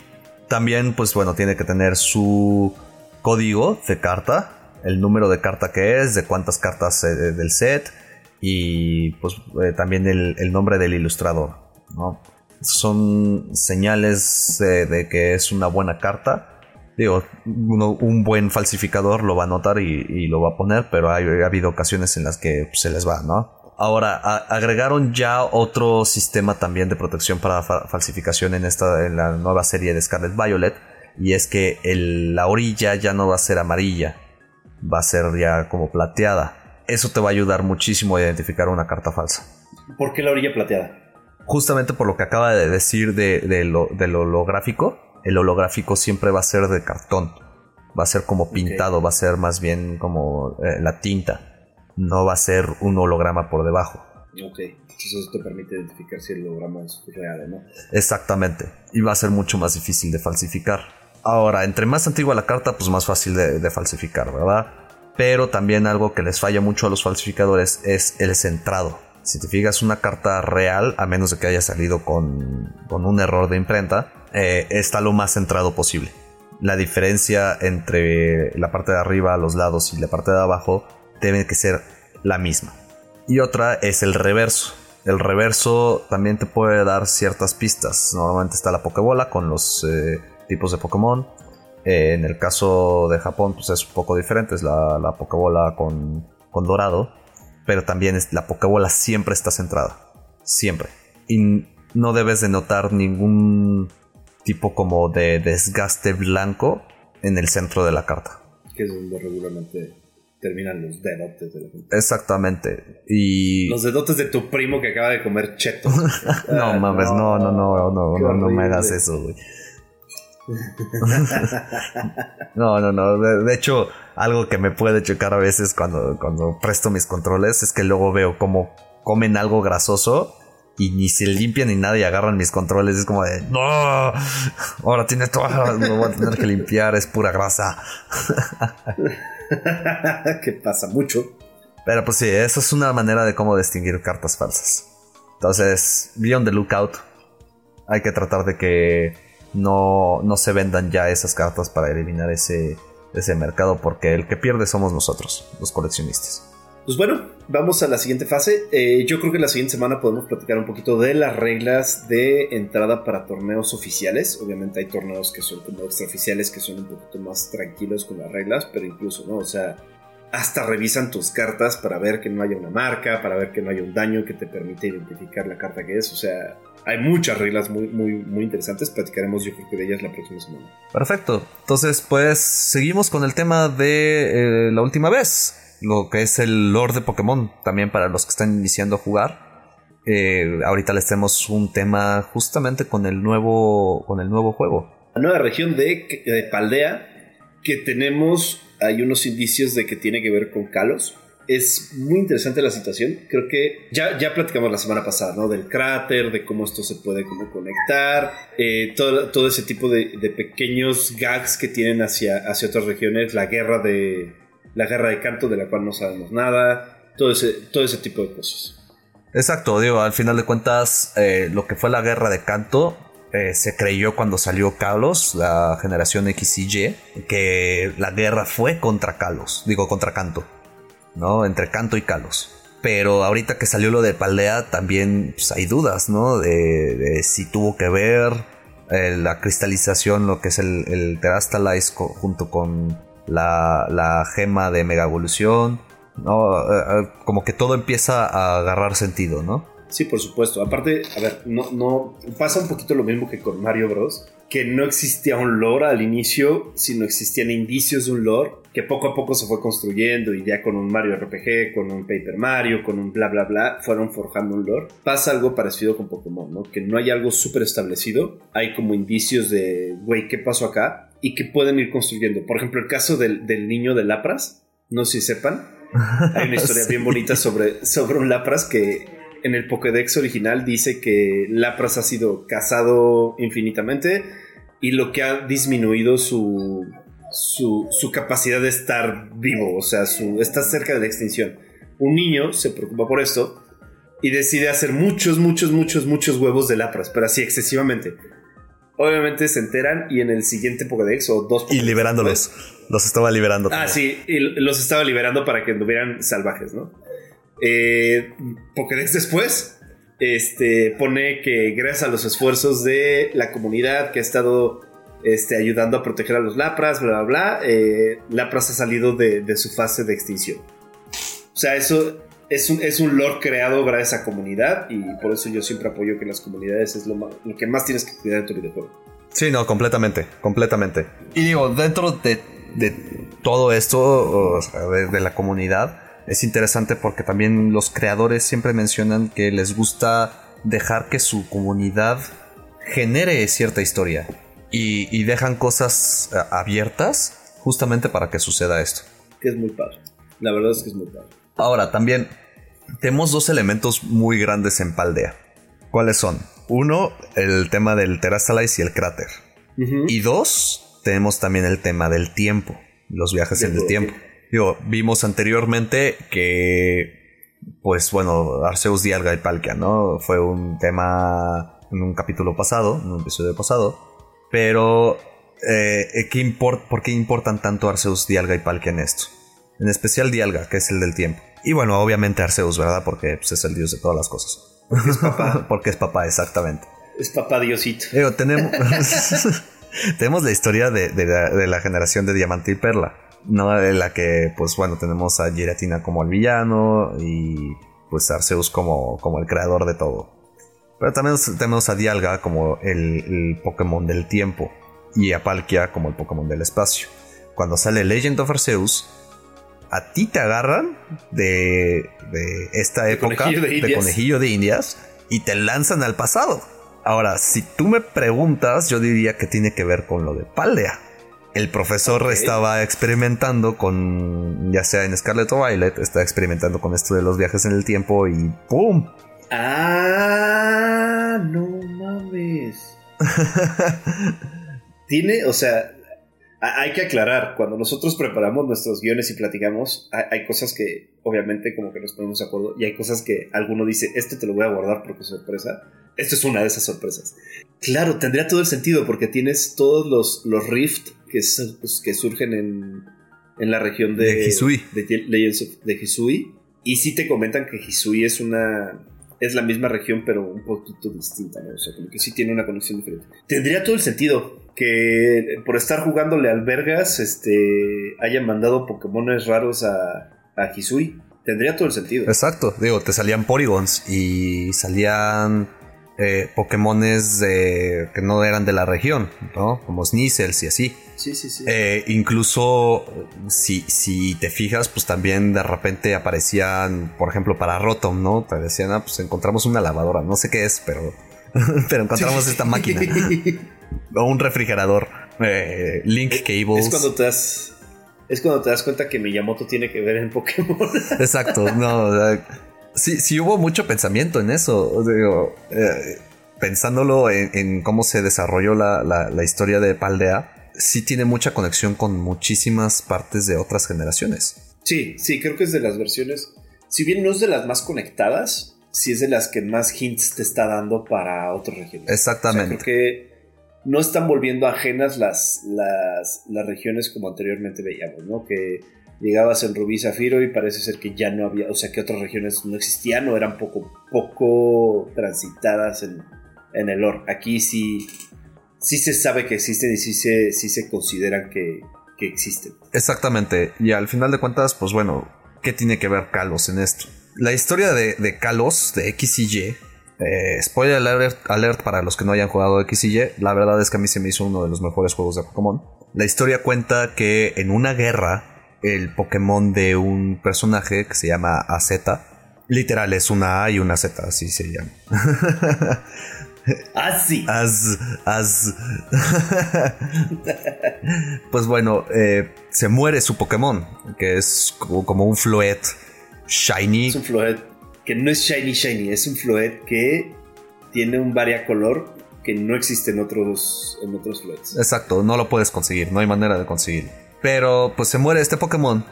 también, pues bueno, tiene que tener su código de carta, el número de carta que es, de cuántas cartas eh, del set y pues eh, también el, el, nombre del ilustrador, ¿no? Son señales de que es una buena carta. Digo, un buen falsificador lo va a notar y, lo va a poner, pero ha habido ocasiones en las que se les va, ¿no? Ahora, agregaron ya otro sistema también de protección para falsificación en, esta, en la nueva serie de Scarlet Violet, y es que la orilla ya no va a ser amarilla, va a ser ya como plateada. Eso te va a ayudar muchísimo a identificar una carta falsa. ¿Por qué la orilla plateada? Justamente por lo que acaba de decir de, lo, del holográfico, el holográfico siempre va a ser de cartón. Va a ser como pintado, va a ser más bien como eh, la tinta. No va a ser un holograma por debajo. Ok, entonces eso te permite identificar si el holograma es real no. Exactamente, y va a ser mucho más difícil de falsificar. Ahora, entre más antigua la carta, pues más fácil de falsificar, ¿verdad? Pero también algo que les falla mucho a los falsificadores es el centrado si te fijas una carta real, a menos de que haya salido con, un error de imprenta, eh, está lo más centrado posible. La diferencia entre la parte de arriba, los lados y la parte de abajo debe que ser la misma. Y otra es el reverso. El reverso también te puede dar ciertas pistas. Normalmente está la Pokébola con los eh, tipos de Pokémon. Eh, en el caso de Japón, pues es un poco diferente. Es la, la Pokébola con, con dorado pero también la Pokébola siempre está centrada. Siempre. Y no debes de notar ningún tipo como de desgaste blanco en el centro de la carta. Que es donde regularmente terminan los dedotes de la gente. Exactamente. Y. Los dedotes de tu primo que acaba de comer cheto. [LAUGHS] no mames, no, no, no, no, no, no me hagas eso, güey. [LAUGHS] no, no, no. De, hecho, algo que me puede chocar a veces cuando, cuando presto mis controles es que luego veo cómo comen algo grasoso y ni se limpian ni nada y agarran mis controles. Es como de, no, ahora tiene todo, lo voy a tener que limpiar, es pura grasa. [LAUGHS] que pasa mucho. Pero pues sí, esa es una manera de cómo distinguir cartas falsas. Entonces, be the lookout. Hay que tratar de que no, no se vendan ya esas cartas para eliminar ese, ese mercado porque el que pierde somos nosotros, los coleccionistas. Pues bueno, vamos a la siguiente fase. Eh, yo creo que la siguiente semana podemos platicar un poquito de las reglas de entrada para torneos oficiales. Obviamente hay torneos que son como extraoficiales que son un poquito más tranquilos con las reglas, pero incluso, ¿no? O sea, hasta revisan tus cartas para ver que no haya una marca, para ver que no haya un daño que te permite identificar la carta que es. O sea, hay muchas reglas muy, muy, muy interesantes. Platicaremos yo creo que de ellas la próxima semana. Perfecto. Entonces, pues seguimos con el tema de eh, la última vez lo que es el lore de Pokémon, también para los que están iniciando a jugar. Eh, ahorita les tenemos un tema justamente con el nuevo, con el nuevo juego. La nueva región de, Paldea, que tenemos, hay unos indicios de que tiene que ver con Kalos. Es muy interesante la situación. Creo que ya, ya platicamos la semana pasada, ¿no? Del cráter, de cómo esto se puede conectar, eh, todo, todo, ese tipo de, pequeños gags que tienen hacia, hacia otras regiones, la guerra de, la guerra de canto de la cual no sabemos nada, todo ese, todo ese tipo de cosas. Exacto, digo, al final de cuentas, eh, lo que fue la guerra de canto eh, se creyó cuando salió Carlos, la generación X y Y, que la guerra fue contra Carlos, digo contra Canto, ¿no? Entre Canto y Carlos. Pero ahorita que salió lo de Paldea, también pues, hay dudas, ¿no? De, si tuvo que ver eh, la cristalización, lo que es el, el junto con la, gema de mega evolución, ¿no? Eh, eh, como que todo empieza a agarrar sentido, ¿no? Sí, por supuesto. Aparte, a ver, no, no pasa un poquito lo mismo que con Mario Bros. Que no existía un lore al inicio, sino existían indicios de un lore que poco a poco se fue construyendo y ya con un Mario RPG, con un Paper Mario, con un bla bla bla, fueron forjando un lore. Pasa algo parecido con Pokémon, ¿no? Que no hay algo súper establecido, hay como indicios de, güey, ¿qué pasó acá? y que pueden ir construyendo. Por ejemplo, el caso del, niño de Lapras, no sé si sepan, hay una [LAUGHS] historia bien bonita sobre, sobre un Lapras que en el Pokédex original dice que Lapras ha sido cazado infinitamente y lo que ha disminuido su, su, su capacidad de estar vivo, o sea, su, está cerca de la extinción. Un niño se preocupa por esto y decide hacer muchos, muchos, muchos, muchos huevos de Lapras, pero así excesivamente obviamente se enteran y en el siguiente Pokédex o dos Y liberándoles. Los estaba liberando. Ah, sí, y los estaba liberando para que anduvieran salvajes, ¿no? Eh, Pokédex después este, pone que gracias a los esfuerzos de la comunidad que ha estado este, ayudando a proteger a los Lapras, bla, bla, bla, eh, Lapras ha salido de, de su fase de extinción. O sea, eso es un, es un lore creado gracias a comunidad y por eso yo siempre apoyo que las comunidades es lo, que más tienes que cuidar en tu videojuego. Sí, no, completamente, completamente. Y digo, dentro de, todo esto, de, la comunidad, es interesante porque también los creadores siempre mencionan que les gusta dejar que su comunidad genere cierta historia y, y dejan cosas eh, abiertas justamente para que suceda esto. Que es muy padre. La verdad es que es muy padre. Ahora, también tenemos dos elementos muy grandes en Paldea. ¿Cuáles son? Uno, el tema del Terastalize y el cráter. Y dos, tenemos también el tema del tiempo, los viajes en el tiempo. Digo, vimos anteriormente que, pues bueno, Arceus, Dialga y Palkia, ¿no? Fue un tema en un capítulo pasado, en un episodio pasado. Pero, eh, ¿qué ¿por qué importan tanto Arceus, Dialga y Palkia en esto? En especial Dialga, que es el del tiempo. Y bueno, obviamente Arceus, ¿verdad? Porque pues, es el dios de todas las cosas. Porque es papá. [LAUGHS] Porque es papá, exactamente. Es papá diosito. tenemos, [LAUGHS] [LAUGHS] tenemos la historia de, la, generación de Diamante y Perla. ¿no? En la que, pues bueno, tenemos a Giratina como el villano y pues Arceus como, como el creador de todo. Pero también tenemos a Dialga como el, el, Pokémon del tiempo y a Palkia como el Pokémon del espacio. Cuando sale Legend of Arceus, a ti te agarran de, de esta época de conejillo de indias y te lanzan al pasado. Ahora, si tú me preguntas, yo diría que tiene que ver con lo de Paldea. El profesor estaba experimentando con, ya sea en Scarlet o Violet, está experimentando con esto de los viajes en el tiempo y ¡pum! Ah, no mames. [LAUGHS] Tiene, o sea, hay que aclarar, cuando nosotros preparamos nuestros guiones y platicamos, hay, cosas que obviamente como que nos ponemos de acuerdo y hay cosas que alguno dice, esto te lo voy a guardar porque es sorpresa. Esto es una de esas sorpresas. Claro, tendría todo el sentido porque tienes todos los, los rift que, pues, que surgen en, en la región de, de Hisui. De Legends de Hisui. Y sí te comentan que Hisui es una es la misma región, pero un poquito distinta, ¿no? O sea, como que sí tiene una conexión diferente. Tendría todo el sentido que por estar jugándole albergas, este, hayan mandado Pokémones raros a, a. Tendría todo el sentido. Exacto, digo, te salían Porygons y salían eh, Pokémones de, que no eran de la región, ¿no? Como Sneasels y así. Sí, sí, sí. Eh, incluso si, si te fijas, pues también de repente aparecían, por ejemplo, para Rotom, ¿no? Te decían, ah, pues encontramos una lavadora, no sé qué es, pero, [LAUGHS] pero encontramos esta máquina. [LAUGHS] o un refrigerador. Eh, Link Cables. Es cuando te das. Es cuando te das cuenta que Miyamoto tiene que ver en Pokémon. [LAUGHS] Exacto, no. sí, sí hubo mucho pensamiento en eso. Digo, eh, pensándolo en, cómo se desarrolló la, la historia de Paldea sí tiene mucha conexión con muchísimas partes de otras generaciones. Sí, sí, creo que es de las versiones, si bien no es de las más conectadas, sí es de las que más hints te está dando para otras regiones. Exactamente. creo que no están volviendo ajenas las, las, las regiones como anteriormente veíamos, ¿no? Que llegabas en Rubí Zafiro y parece ser que ya no había, o sea, que otras regiones no existían o eran poco, poco transitadas en, en el lore. Aquí sí sí se sabe que existen y sí se, sí se consideran que, existen. Exactamente. Y al final de cuentas, pues bueno, ¿qué tiene que ver Kalos en esto? La historia de, de Kalos, de X y Y, eh, spoiler alert, para los que no hayan jugado X y Y, la verdad es que a mí se me hizo uno de los mejores juegos de Pokémon. La historia cuenta que en una guerra, el Pokémon de un personaje que se llama AZ, literal es una A y una Z, así se llama. [LAUGHS] Así. As, as. pues bueno, eh, se muere su Pokémon, que es como un Floet shiny. Es un Floet que no es shiny shiny, es un Floet que tiene un variacolor que no existe en otros, en otros Floets. Exacto, no lo puedes conseguir, no hay manera de conseguirlo. Pero pues se muere este Pokémon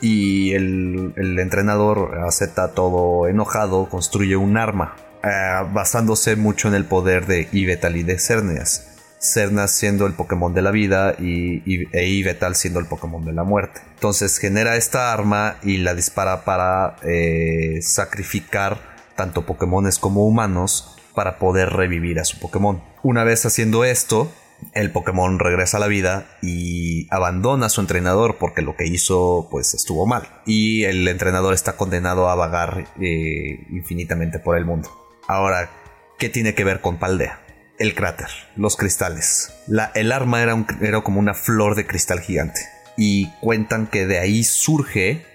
y el, el entrenador acepta todo enojado, construye un arma eh, basándose mucho en el poder de Ivetal y de Cernias. Cernas siendo el Pokémon de la vida y, e Ivetal siendo el Pokémon de la muerte. Entonces genera esta arma y la dispara para eh, sacrificar tanto Pokémones como humanos para poder revivir a su Pokémon. Una vez haciendo esto, el Pokémon regresa a la vida y abandona a su entrenador porque lo que hizo pues estuvo mal. Y el entrenador está condenado a vagar eh, infinitamente por el mundo. Ahora, ¿qué tiene que ver con Paldea? El cráter, los cristales. La, el arma era, era como una flor de cristal gigante. Y cuentan que de ahí surge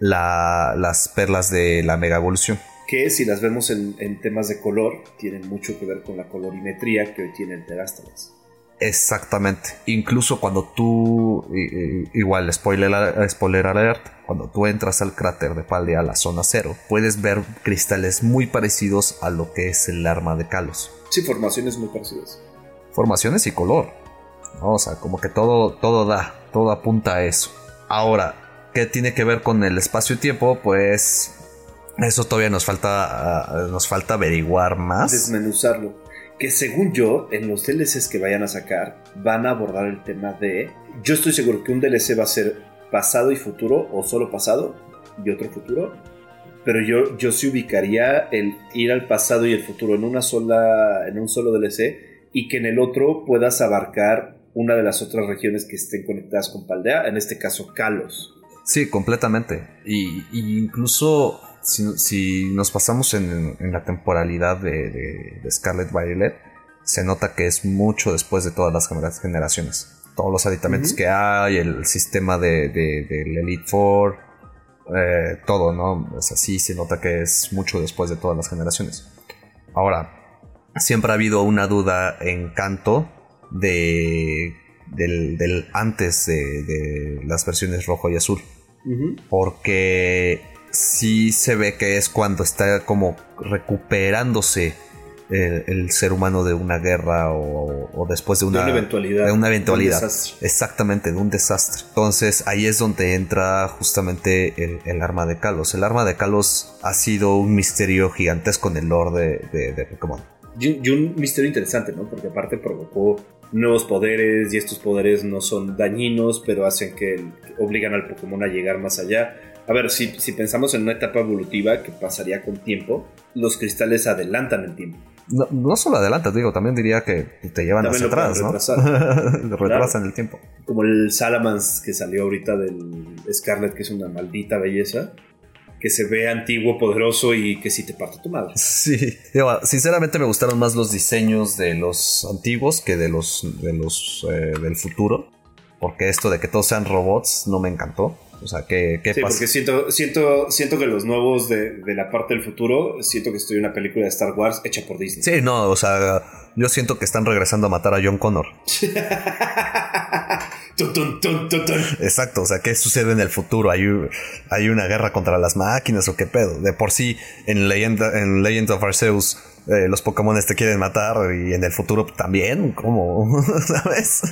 las perlas de la mega evolución. Que si las vemos en, temas de color, tienen mucho que ver con la colorimetría que hoy tienen Terástalas. Exactamente. Incluso cuando tú, igual, spoiler, spoiler alert, cuando tú entras al cráter de Paldea, la zona cero, puedes ver cristales muy parecidos a lo que es el arma de Kalos. Sí, formaciones muy parecidas. Formaciones y color. O sea, como que todo, todo da, todo apunta a eso. Ahora, ¿qué tiene que ver con el espacio y tiempo? Pues eso todavía nos falta, ah, nos falta averiguar más. Desmenuzarlo que según yo, en los DLCs que vayan a sacar, van a abordar el tema de... Yo estoy seguro que un DLC va a ser pasado y futuro, o solo pasado y otro futuro, pero yo, yo sí ubicaría el ir al pasado y el futuro en una sola, en un solo DLC, y que en el otro puedas abarcar una de las otras regiones que estén conectadas con Paldea, en este caso Kalos. Sí, completamente. Y, incluso si, nos pasamos en, la temporalidad de, Scarlet Violet, se nota que es mucho después de todas las generaciones. Todos los aditamentos que hay, el sistema de, del Elite Four, eh, todo, ¿no? Es así, se nota que es mucho después de todas las generaciones. Ahora, siempre ha habido una duda en canto de, del, antes de, las versiones rojo y azul. Porque sí se ve que es cuando está como recuperándose el, ser humano de una guerra o, después de una, eventualidad. De una eventualidad. Exactamente, de un desastre. Entonces ahí es donde entra justamente el, arma de Kalos. El arma de Kalos ha sido un misterio gigantesco en el lore de, de, Pokémon. Y, un misterio interesante, ¿no? Porque aparte provocó nuevos poderes y estos poderes no son dañinos, pero hacen que obligan al Pokémon a llegar más allá. A ver, si, si pensamos en una etapa evolutiva que pasaría con tiempo, los cristales adelantan el tiempo. No, solo adelante, digo, también diría que te llevan hacia atrás, ¿no? [LAUGHS] retrasan el tiempo. Como el Salamans que salió ahorita del Scarlet, que es una maldita belleza. Que se ve antiguo, poderoso y que sí te parte tu madre. Sí, sinceramente me gustaron más los diseños de los antiguos que de los, de los eh, del futuro. Porque esto de que todos sean robots no me encantó. O sea, ¿qué, qué sí, porque siento, siento, siento que los nuevos de, de, la parte del futuro, siento que estoy en una película de Star Wars hecha por Disney. Sí, no, o sea, yo siento que están regresando a matar a John Connor. [LAUGHS] Exacto, o sea, ¿qué sucede en el futuro? ¿Hay, ¿Hay una guerra contra las máquinas o qué pedo? De por sí, en Legend, en Legend of Arceus eh, los Pokémon te quieren matar y en el futuro también, ¿cómo? [LAUGHS] ¿Sabes?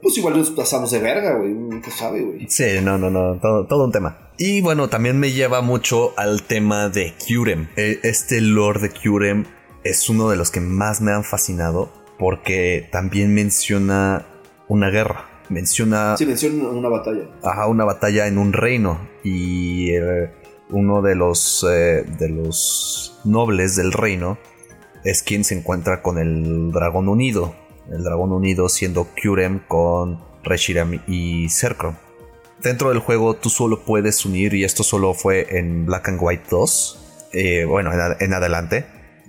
pues igual nos pasamos de verga, güey, nunca sabe, güey. Sí, no, no, no, todo, un tema. Y bueno, también me lleva mucho al tema de Curem. E, este Lord de Curem es uno de los que más me han fascinado porque también menciona una guerra. Menciona. Sí, menciona una batalla. Ajá, una batalla en un reino. Y eh, uno de los, eh, de los nobles del reino es quien se encuentra con el dragón unido. El dragón unido siendo Kyurem con Reshiram y Serkrom. Dentro del juego tú solo puedes unir, y esto solo fue en Black and White 2, eh, bueno, en, adelante,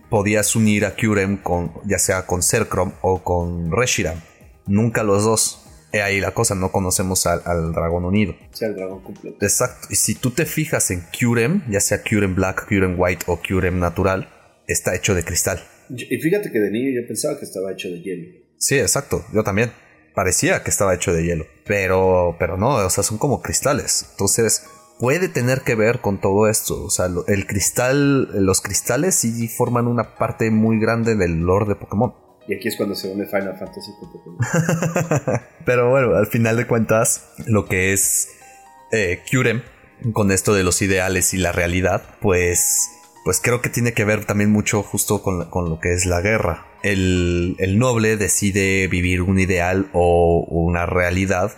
podías unir a Kyurem con, ya sea con Serkrom o con Reshiram. Nunca los dos. He ahí la cosa, no conocemos al, dragón unido. sea, el dragón completo. Exacto. Y si tú te fijas en Curem, ya sea Curem Black, Curem White o Curem Natural, está hecho de cristal. Y fíjate que de niño yo pensaba que estaba hecho de hielo. Sí, exacto. Yo también. Parecía que estaba hecho de hielo. Pero, pero no, o sea, son como cristales. Entonces, puede tener que ver con todo esto. O sea, el cristal, los cristales sí forman una parte muy grande del lore de Pokémon. Y aquí es cuando se une Final Fantasy [LAUGHS] Pero bueno, al final de cuentas, lo que es eh, con esto de los ideales y la realidad, pues, pues creo que tiene que ver también mucho justo con, lo que es la guerra. El, noble decide vivir un ideal o una realidad,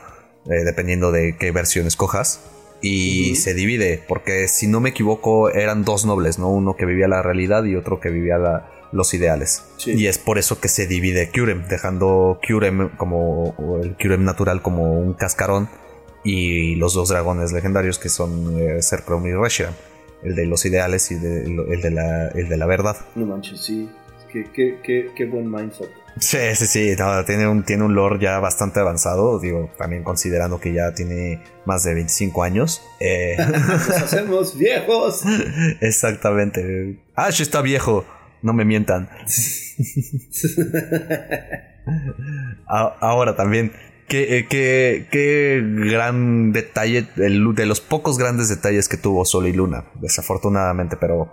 eh, dependiendo de qué versión escojas. Y se divide, porque si no me equivoco eran dos nobles, ¿no? Uno que vivía la realidad y otro que vivía la, los ideales. Y es por eso que se divide Curem, dejando Curem como el Curem natural como un cascarón y los dos dragones legendarios que son eh, Sercrom y Reshiram, el de los ideales y el, de la, el de la verdad. No manches, sí. Qué, qué, qué, buen mindset. Sí, sí, sí, tiene, un, tiene un lore ya bastante avanzado, digo, también considerando que ya tiene más de 25 años. Eh... [LAUGHS] Nos hacemos viejos. [LAUGHS] Exactamente. Ash está viejo. No me mientan. Ahora también, qué, qué, qué, gran detalle, de los pocos grandes detalles que tuvo Sol y Luna, desafortunadamente, pero,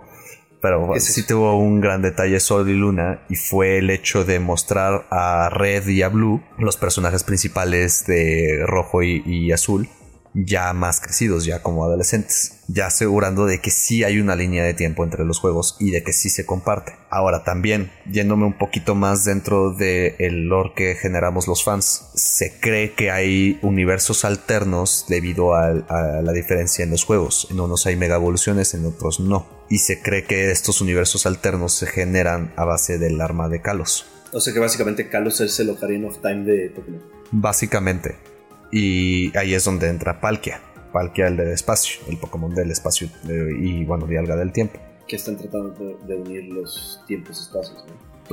pero sí tuvo un gran detalle Sol y Luna y fue el hecho de mostrar a Red y a Blue, los personajes principales de Rojo y Azul, ya más crecidos, ya como adolescentes, ya asegurando de que sí hay una línea de tiempo entre los juegos y de que sí se comparte. Ahora también, yéndome un poquito más dentro del el lore que generamos los fans, se cree que hay universos alternos debido a, la diferencia en los juegos. En unos hay mega evoluciones, en otros no. Y se cree que estos universos alternos se generan a base del arma de Kalos. O sea que básicamente Kalos es el Ocarina of Time de Pokémon. Básicamente. Y ahí es donde entra Palkia. Palkia, el del espacio, el Pokémon del espacio y bueno, Dialga del tiempo. Que están tratando de, unir los tiempos y espacios,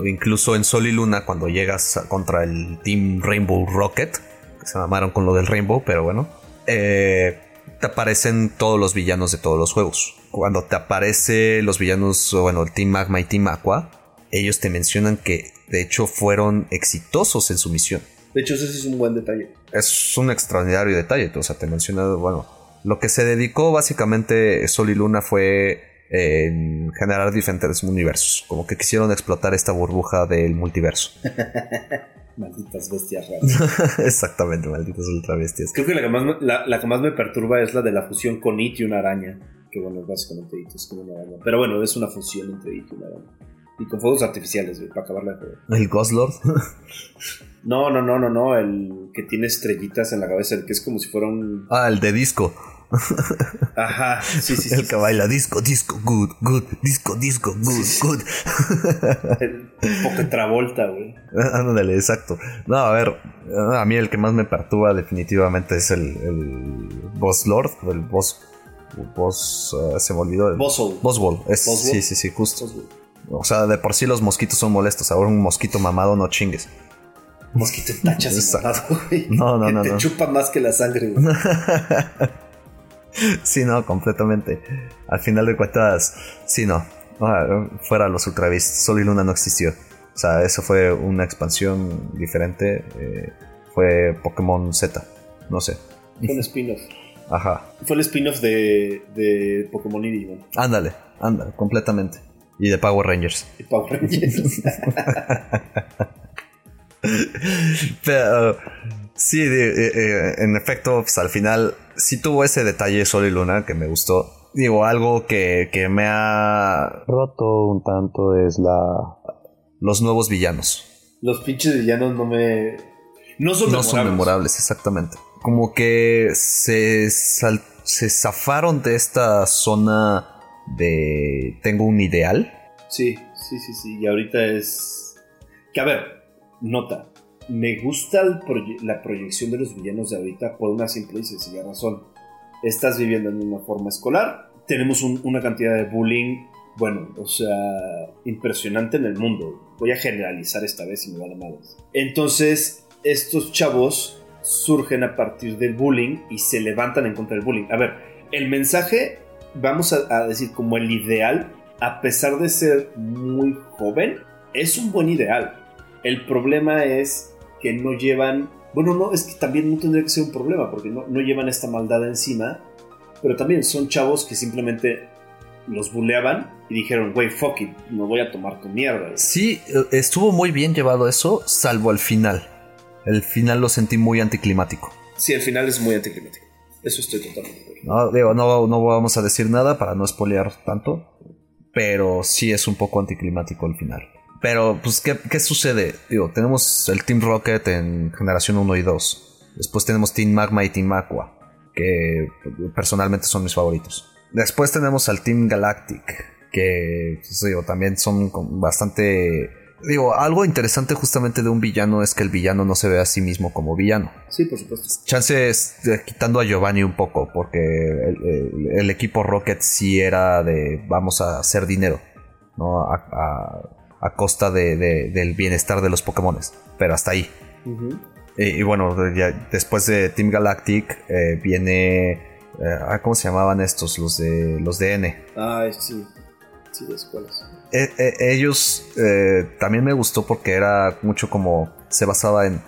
Incluso en Sol y Luna, cuando llegas contra el Team Rainbow Rocket, que se llamaron con lo del Rainbow, pero bueno, eh, te aparecen todos los villanos de todos los juegos. Cuando te aparece los villanos, bueno, el Team Magma y Team Aqua, ellos te mencionan que de hecho fueron exitosos en su misión. De hecho, ese es un buen detalle. Es un extraordinario detalle. O sea, te menciona, bueno, lo que se dedicó básicamente Sol y Luna fue en generar diferentes universos. Como que quisieron explotar esta burbuja del multiverso. [LAUGHS] Malditas bestias raras. [LAUGHS] Exactamente, malditas ultra bestias. Creo que la que, más me, la, que más me perturba es la de la fusión con It y una araña. Que bueno, básicamente It es como una araña. Pero bueno, es una fusión entre It y una araña. Y con fuegos artificiales, para acabarla de ¿El Ghost Lord? [LAUGHS] no, no, no, no, no. El que tiene estrellitas en la cabeza, el que es como si fuera un. Ah, el de disco. [LAUGHS] Ajá, sí, sí, El que baila disco, disco, good, good, disco, disco, good, good. [LAUGHS] Un Travolta, güey. Ándale, exacto. No, a ver, a mí el que más me perturba definitivamente es el, el Boss Lord, el Boss. Boss. Uh, se me olvidó. Bosswall. Bosswall. Sí, sí, sí, justo. O sea, de por sí los mosquitos son molestos. Ahora un mosquito mamado no chingues. Mosquito en tachas mamado, güey. No, no, no. Te chupa más que la sangre, güey. [LAUGHS] sí, no, completamente. Al final de cuentas, sí, no. fuera los Ultra Beasts, Sol y Luna no existió. O sea, eso fue una expansión diferente. Eh, fue Pokémon Z. No sé. Fue un spin-off. Ajá. Fue el spin-off de, de Pokémon y Digimon. Ándale, ándale, completamente. Y de Power Rangers. Y Power Rangers. [LAUGHS] [LAUGHS] Pero, sí, eh, eh, en efecto, pues, al final sí tuvo ese detalle Sol y Luna que me gustó. Digo, algo que, que me ha roto un tanto es la los nuevos villanos. Los pinches villanos no me... No son no memorables. son memorables, exactamente. Como que se, se zafaron de esta zona de tengo un ideal. Sí, sí, sí, sí. Y ahorita es... Que a ver, nota. Me gusta la proyección de los villanos de ahorita por una simple y sencilla razón. Estás viviendo en una forma escolar. Tenemos una cantidad de bullying, bueno, o sea, impresionante en el mundo. Voy a generalizar esta vez y me vale madres. Entonces, estos chavos surgen a partir del bullying y se levantan en contra del bullying. A ver, el mensaje vamos a, decir, como el ideal, a pesar de ser muy joven, es un buen ideal. El problema es que no llevan, bueno, no, es que también no tendría que ser un problema, porque no, no llevan esta maldad encima, pero también son chavos que simplemente los buleaban y dijeron, güey, fuck it, no voy a tomar tu mierda. Sí, estuvo muy bien llevado eso, salvo al final. El final lo sentí muy anticlimático. Sí, el final es muy anticlimático. Eso estoy totalmente no, no, vamos a decir nada para no espolear tanto. Pero sí es un poco anticlimático el final. Pero, pues, ¿qué, sucede? Digo, tenemos el Team Rocket en generación 1 y 2. Después tenemos Team Magma y Team Aqua. Que personalmente son mis favoritos. Después tenemos al Team Galactic. Que, pues, digo, también son bastante Digo, algo interesante justamente de un villano es que el villano no se ve a sí mismo como villano. Sí, por supuesto. Chances quitando a Giovanni un poco, porque el, equipo Rocket sí era de vamos a hacer dinero, ¿no? A, costa del bienestar de los Pokémon. Pero hasta ahí. y, bueno, después de Team Galactic eh, viene. Eh, ¿Cómo se llamaban estos? Los de los de N. Ah, sí. Sí, de escuelas. Eh, eh, ellos eh, también me gustó porque era mucho como se basaba en,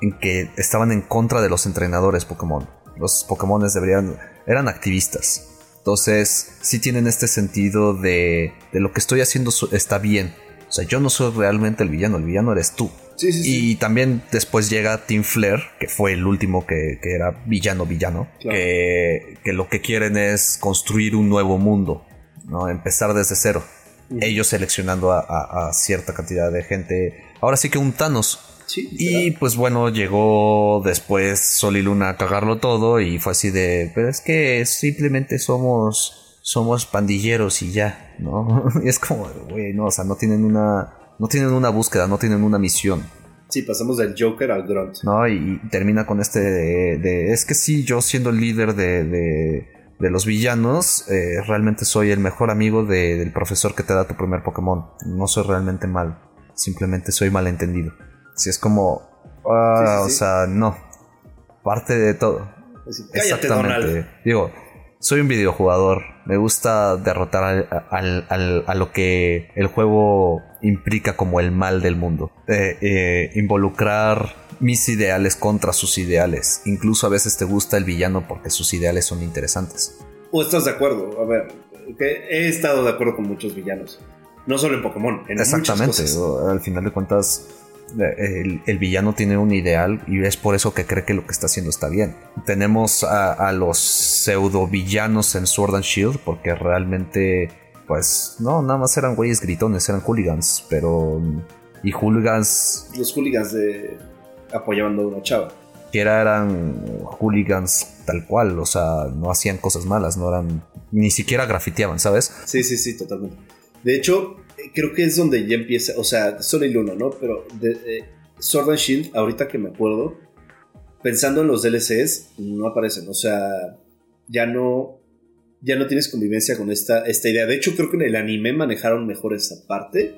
en que estaban en contra de los entrenadores Pokémon. Los Pokémon deberían eran activistas. Entonces, sí tienen este sentido de, de lo que estoy haciendo está bien. O sea, yo no soy realmente el villano, el villano eres tú. Sí, sí, y también después llega Team Flare, que fue el último que, que era villano, villano, que, que, lo que quieren es construir un nuevo mundo, ¿no? Empezar desde cero ellos seleccionando a, cierta cantidad de gente. Ahora sí que un Thanos. y pues bueno, llegó después Sol y Luna a cagarlo todo y fue así de, pero es que simplemente somos, somos pandilleros y ya, ¿no? y [LAUGHS] es como, güey, no, o sea, no tienen una, no tienen una búsqueda, no tienen una misión. Sí, pasamos del Joker al Grunt. No, y, termina con este de, es que sí, yo siendo el líder de de los villanos, eh, realmente soy el mejor amigo del profesor que te da tu primer Pokémon. No soy realmente mal, simplemente soy malentendido. Si es como, ah, o sea, no, parte de todo. Exactamente. Digo, soy un videojugador. Me gusta derrotar a lo que el juego implica como el mal del mundo. Eh, eh, involucrar mis ideales contra sus ideales. Incluso a veces te gusta el villano porque sus ideales son interesantes. ¿O estás de acuerdo? A ver, he estado de acuerdo con muchos villanos. No solo en Pokémon, en Exactamente. Al final de cuentas, el, villano tiene un ideal y es por eso que cree que lo que está haciendo está bien. Tenemos a, los pseudo villanos en Sword and Shield porque realmente, pues, no, nada más eran güeyes gritones, eran hooligans, pero... Y hooligans... Los hooligans de... apoyaban a una chava. Que eran hooligans tal cual, o sea, no hacían cosas malas, no eran... Ni siquiera grafiteaban, ¿sabes? Sí, sí, sí, totalmente. De hecho, creo que es donde ya empieza, o sea, solo el uno, ¿no? Pero de, eh, Sword and Shield, ahorita que me acuerdo, pensando en los DLCs, no aparecen, o sea, ya no, ya no tienes convivencia con esta, esta idea. De hecho, creo que en el anime manejaron mejor esa parte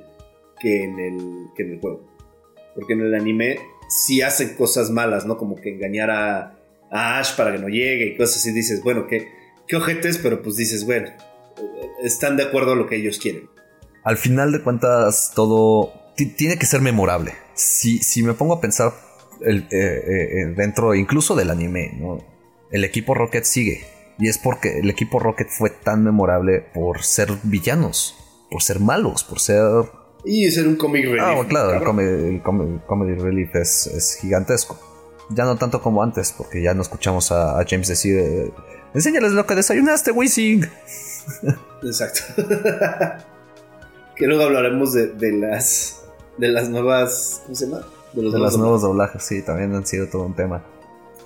que en el, que en el juego. Porque en el anime sí hacen cosas malas, ¿no? Como que engañar a, Ash para que no llegue y cosas así. Dices, bueno, qué, qué ojetes, pero pues dices, bueno, están de acuerdo a lo que ellos quieren al final de cuentas todo tiene que ser memorable. Si, si me pongo a pensar el, eh, eh, eh, dentro incluso del anime, el equipo Rocket sigue. Y es porque el equipo Rocket fue tan memorable por ser villanos, por ser malos, por ser... Y ser un comic relief. Ah, claro, el, comedy, relief es, gigantesco. Ya no tanto como antes, porque ya no escuchamos a, James decir... Enséñales lo que desayunaste, Wizzing. [LAUGHS] Exacto. [LAUGHS] que luego hablaremos de, las de las nuevas ¿cómo se llama? de los, nuevos doblajes sí también han sido todo un tema.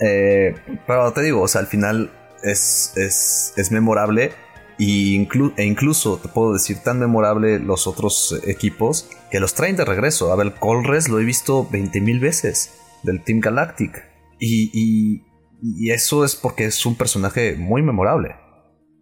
Eh, pero te digo o sea al final es, es, memorable y e incluso te puedo decir tan memorable los otros equipos que los traen de regreso. A ver Colres lo he visto 20.000 veces del Team Galactic y, y, eso es porque es un personaje muy memorable.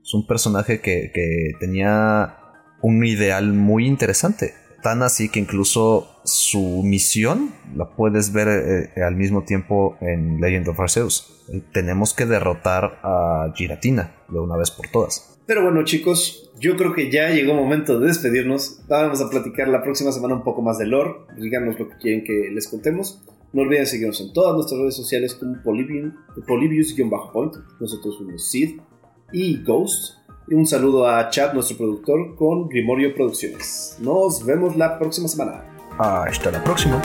Es un personaje que, que tenía un ideal muy interesante. Tan así que incluso su misión la puedes ver eh, al mismo tiempo en Legend of Arceus. tenemos que derrotar a Giratina de una vez por todas. Pero bueno chicos, yo creo que ya llegó el momento de despedirnos. Vamos a platicar la próxima semana un poco más de lore. Díganos lo que quieren que les contemos. No olviden seguirnos en todas nuestras redes sociales como Polybius-Point. Nosotros somos Sid y Ghost. Un saludo a Chad, nuestro productor, con Grimorio Producciones. Nos vemos la próxima semana. Hasta la próxima.